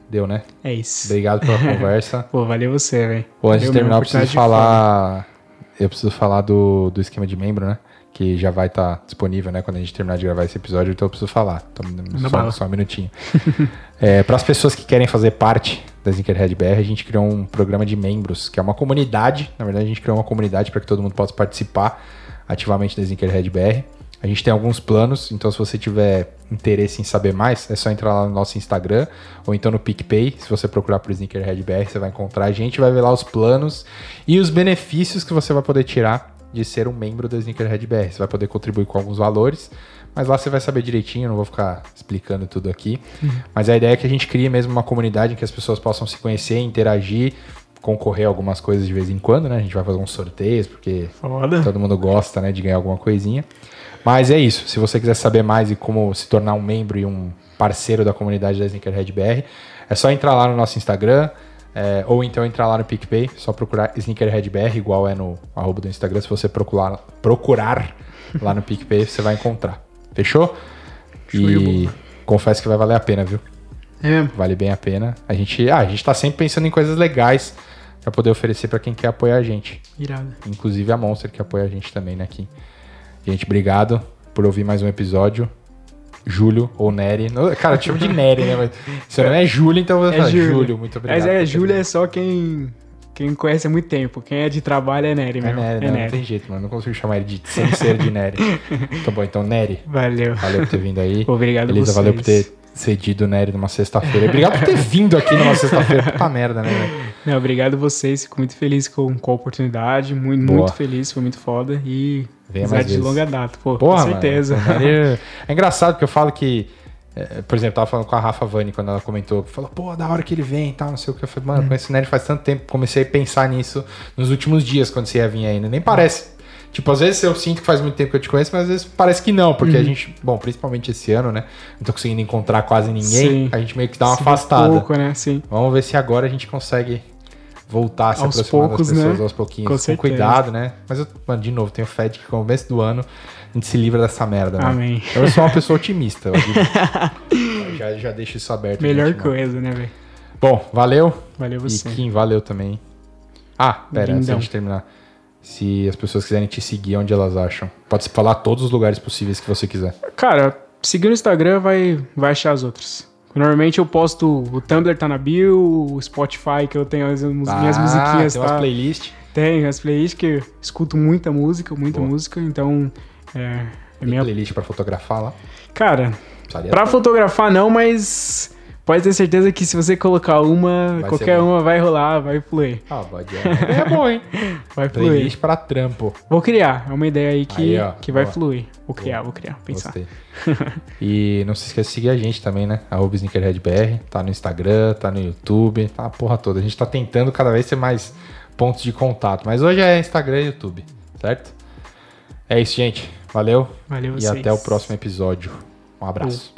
deu, né? É isso. Obrigado pela conversa. Pô, valeu você, velho. Pô, antes de terminar, eu preciso falar. Eu preciso falar do, do esquema de membro, né? Que já vai estar disponível, né? Quando a gente terminar de gravar esse episódio, então eu preciso falar. Então, só, só um minutinho. é, Para as pessoas que querem fazer parte da Sneakerhead BR, a gente criou um programa de membros, que é uma comunidade. Na verdade, a gente criou uma comunidade para que todo mundo possa participar ativamente da Sneakerhead BR. A gente tem alguns planos, então se você tiver interesse em saber mais, é só entrar lá no nosso Instagram ou então no PicPay. Se você procurar por Sneakerhead BR, você vai encontrar a gente, vai ver lá os planos e os benefícios que você vai poder tirar de ser um membro da Sneakerhead BR. Você vai poder contribuir com alguns valores, mas lá você vai saber direitinho, não vou ficar explicando tudo aqui. Mas a ideia é que a gente crie mesmo uma comunidade em que as pessoas possam se conhecer, interagir, concorrer a algumas coisas de vez em quando, né? A gente vai fazer uns sorteios, porque Foda. Todo mundo gosta, né, de ganhar alguma coisinha. Mas é isso. Se você quiser saber mais e como se tornar um membro e um parceiro da comunidade da Sneakerhead BR, é só entrar lá no nosso Instagram, é, ou então entrar lá no PicPay, só procurar Sneakerhead BR, igual é no arroba do Instagram. Se você procurar, procurar lá no PicPay, você vai encontrar. Fechou? E confesso que vai valer a pena, viu? É mesmo. Vale bem a pena. A gente, ah, a gente tá sempre pensando em coisas legais pra poder oferecer pra quem quer apoiar a gente. Irado. Inclusive a Monster que apoia a gente também, né, Kim? Gente, obrigado por ouvir mais um episódio. Júlio ou Nery. Cara, eu te chamo de Nery, né? Mas seu nome é Júlio, então eu vou É falar Júlio. Júlio. Muito obrigado. Mas é, Júlia é só quem, quem conhece há muito tempo. Quem é de trabalho é Nery É mesmo. Nery, é não, não Nery. tem jeito, mano. Não consigo chamar ele de sem ser de Nery. Tá bom, então Nery, Valeu. valeu por ter vindo aí. Obrigado a Beleza, vocês. valeu por ter cedido Nery numa sexta-feira. Obrigado por ter vindo aqui numa sexta-feira. Puta merda, né, velho? Não, obrigado a vocês. Fico muito feliz com, com a oportunidade. Muito, Boa. muito feliz. Foi muito foda. E Venha mais de longa data. Pô, Porra, com certeza. mano, É engraçado porque eu falo que. é, por exemplo, eu tava falando com a Rafa Vani quando ela comentou. Falou, pô, da hora que ele vem e tal, não sei o que. Eu falei, Hum. mano, conheço o Nery faz tanto tempo. Comecei a pensar nisso nos últimos dias quando você ia vir aí, né? Nem parece. Tipo, às vezes eu sinto que faz muito tempo que eu te conheço, mas às vezes parece que não, porque a gente, bom, principalmente esse ano, né? Não tô conseguindo encontrar quase ninguém. Sim. A gente meio que dá uma Se afastada. pouco, né? Sim. Vamos ver se agora a gente consegue voltar a se Aos aproximar poucos, das pessoas né? aos pouquinhos. Com Com, cuidado, né? Mas eu, mano, de novo, tenho fé de que no começo do ano a gente se livra dessa merda, né? Amém. Eu sou uma pessoa otimista. Eu já, já deixo isso aberto. Melhor antemão. coisa, né, velho? Bom, valeu. Valeu você. E Kim, valeu também. Ah, pera, antes Lindão. de terminar. Se as pessoas quiserem te seguir, onde elas acham? Pode falar todos os lugares possíveis que você quiser. Cara, seguir no Instagram vai, vai achar as outras. Normalmente eu posto o Tumblr tá na bio, o Spotify que eu tenho as mus- minhas Ah, musiquinhas, tem umas tá? playlists. Tem as playlists que eu escuto muita música, muita Boa. música, então é, é minha... playlist pra fotografar lá. Cara, pra fotografar não, mas pode ter certeza que se você colocar uma, Vai qualquer ser uma vai rolar, vai fluir. Ah, pode. É, bom, hein? Vai fluir. Playlist pra trampo. Vou criar, é uma ideia aí que, Aí, ó, que vai fluir. Vou criar, vou criar, pensar. Gostei. e não se esqueça de seguir a gente também, né? Arroba SneakerheadBR. Tá no Instagram, tá no YouTube, tá a porra toda. A gente tá tentando cada vez ter mais pontos de contato. Mas hoje é Instagram e YouTube, certo? É isso, gente. Valeu. Valeu E vocês. até o próximo episódio. Um abraço.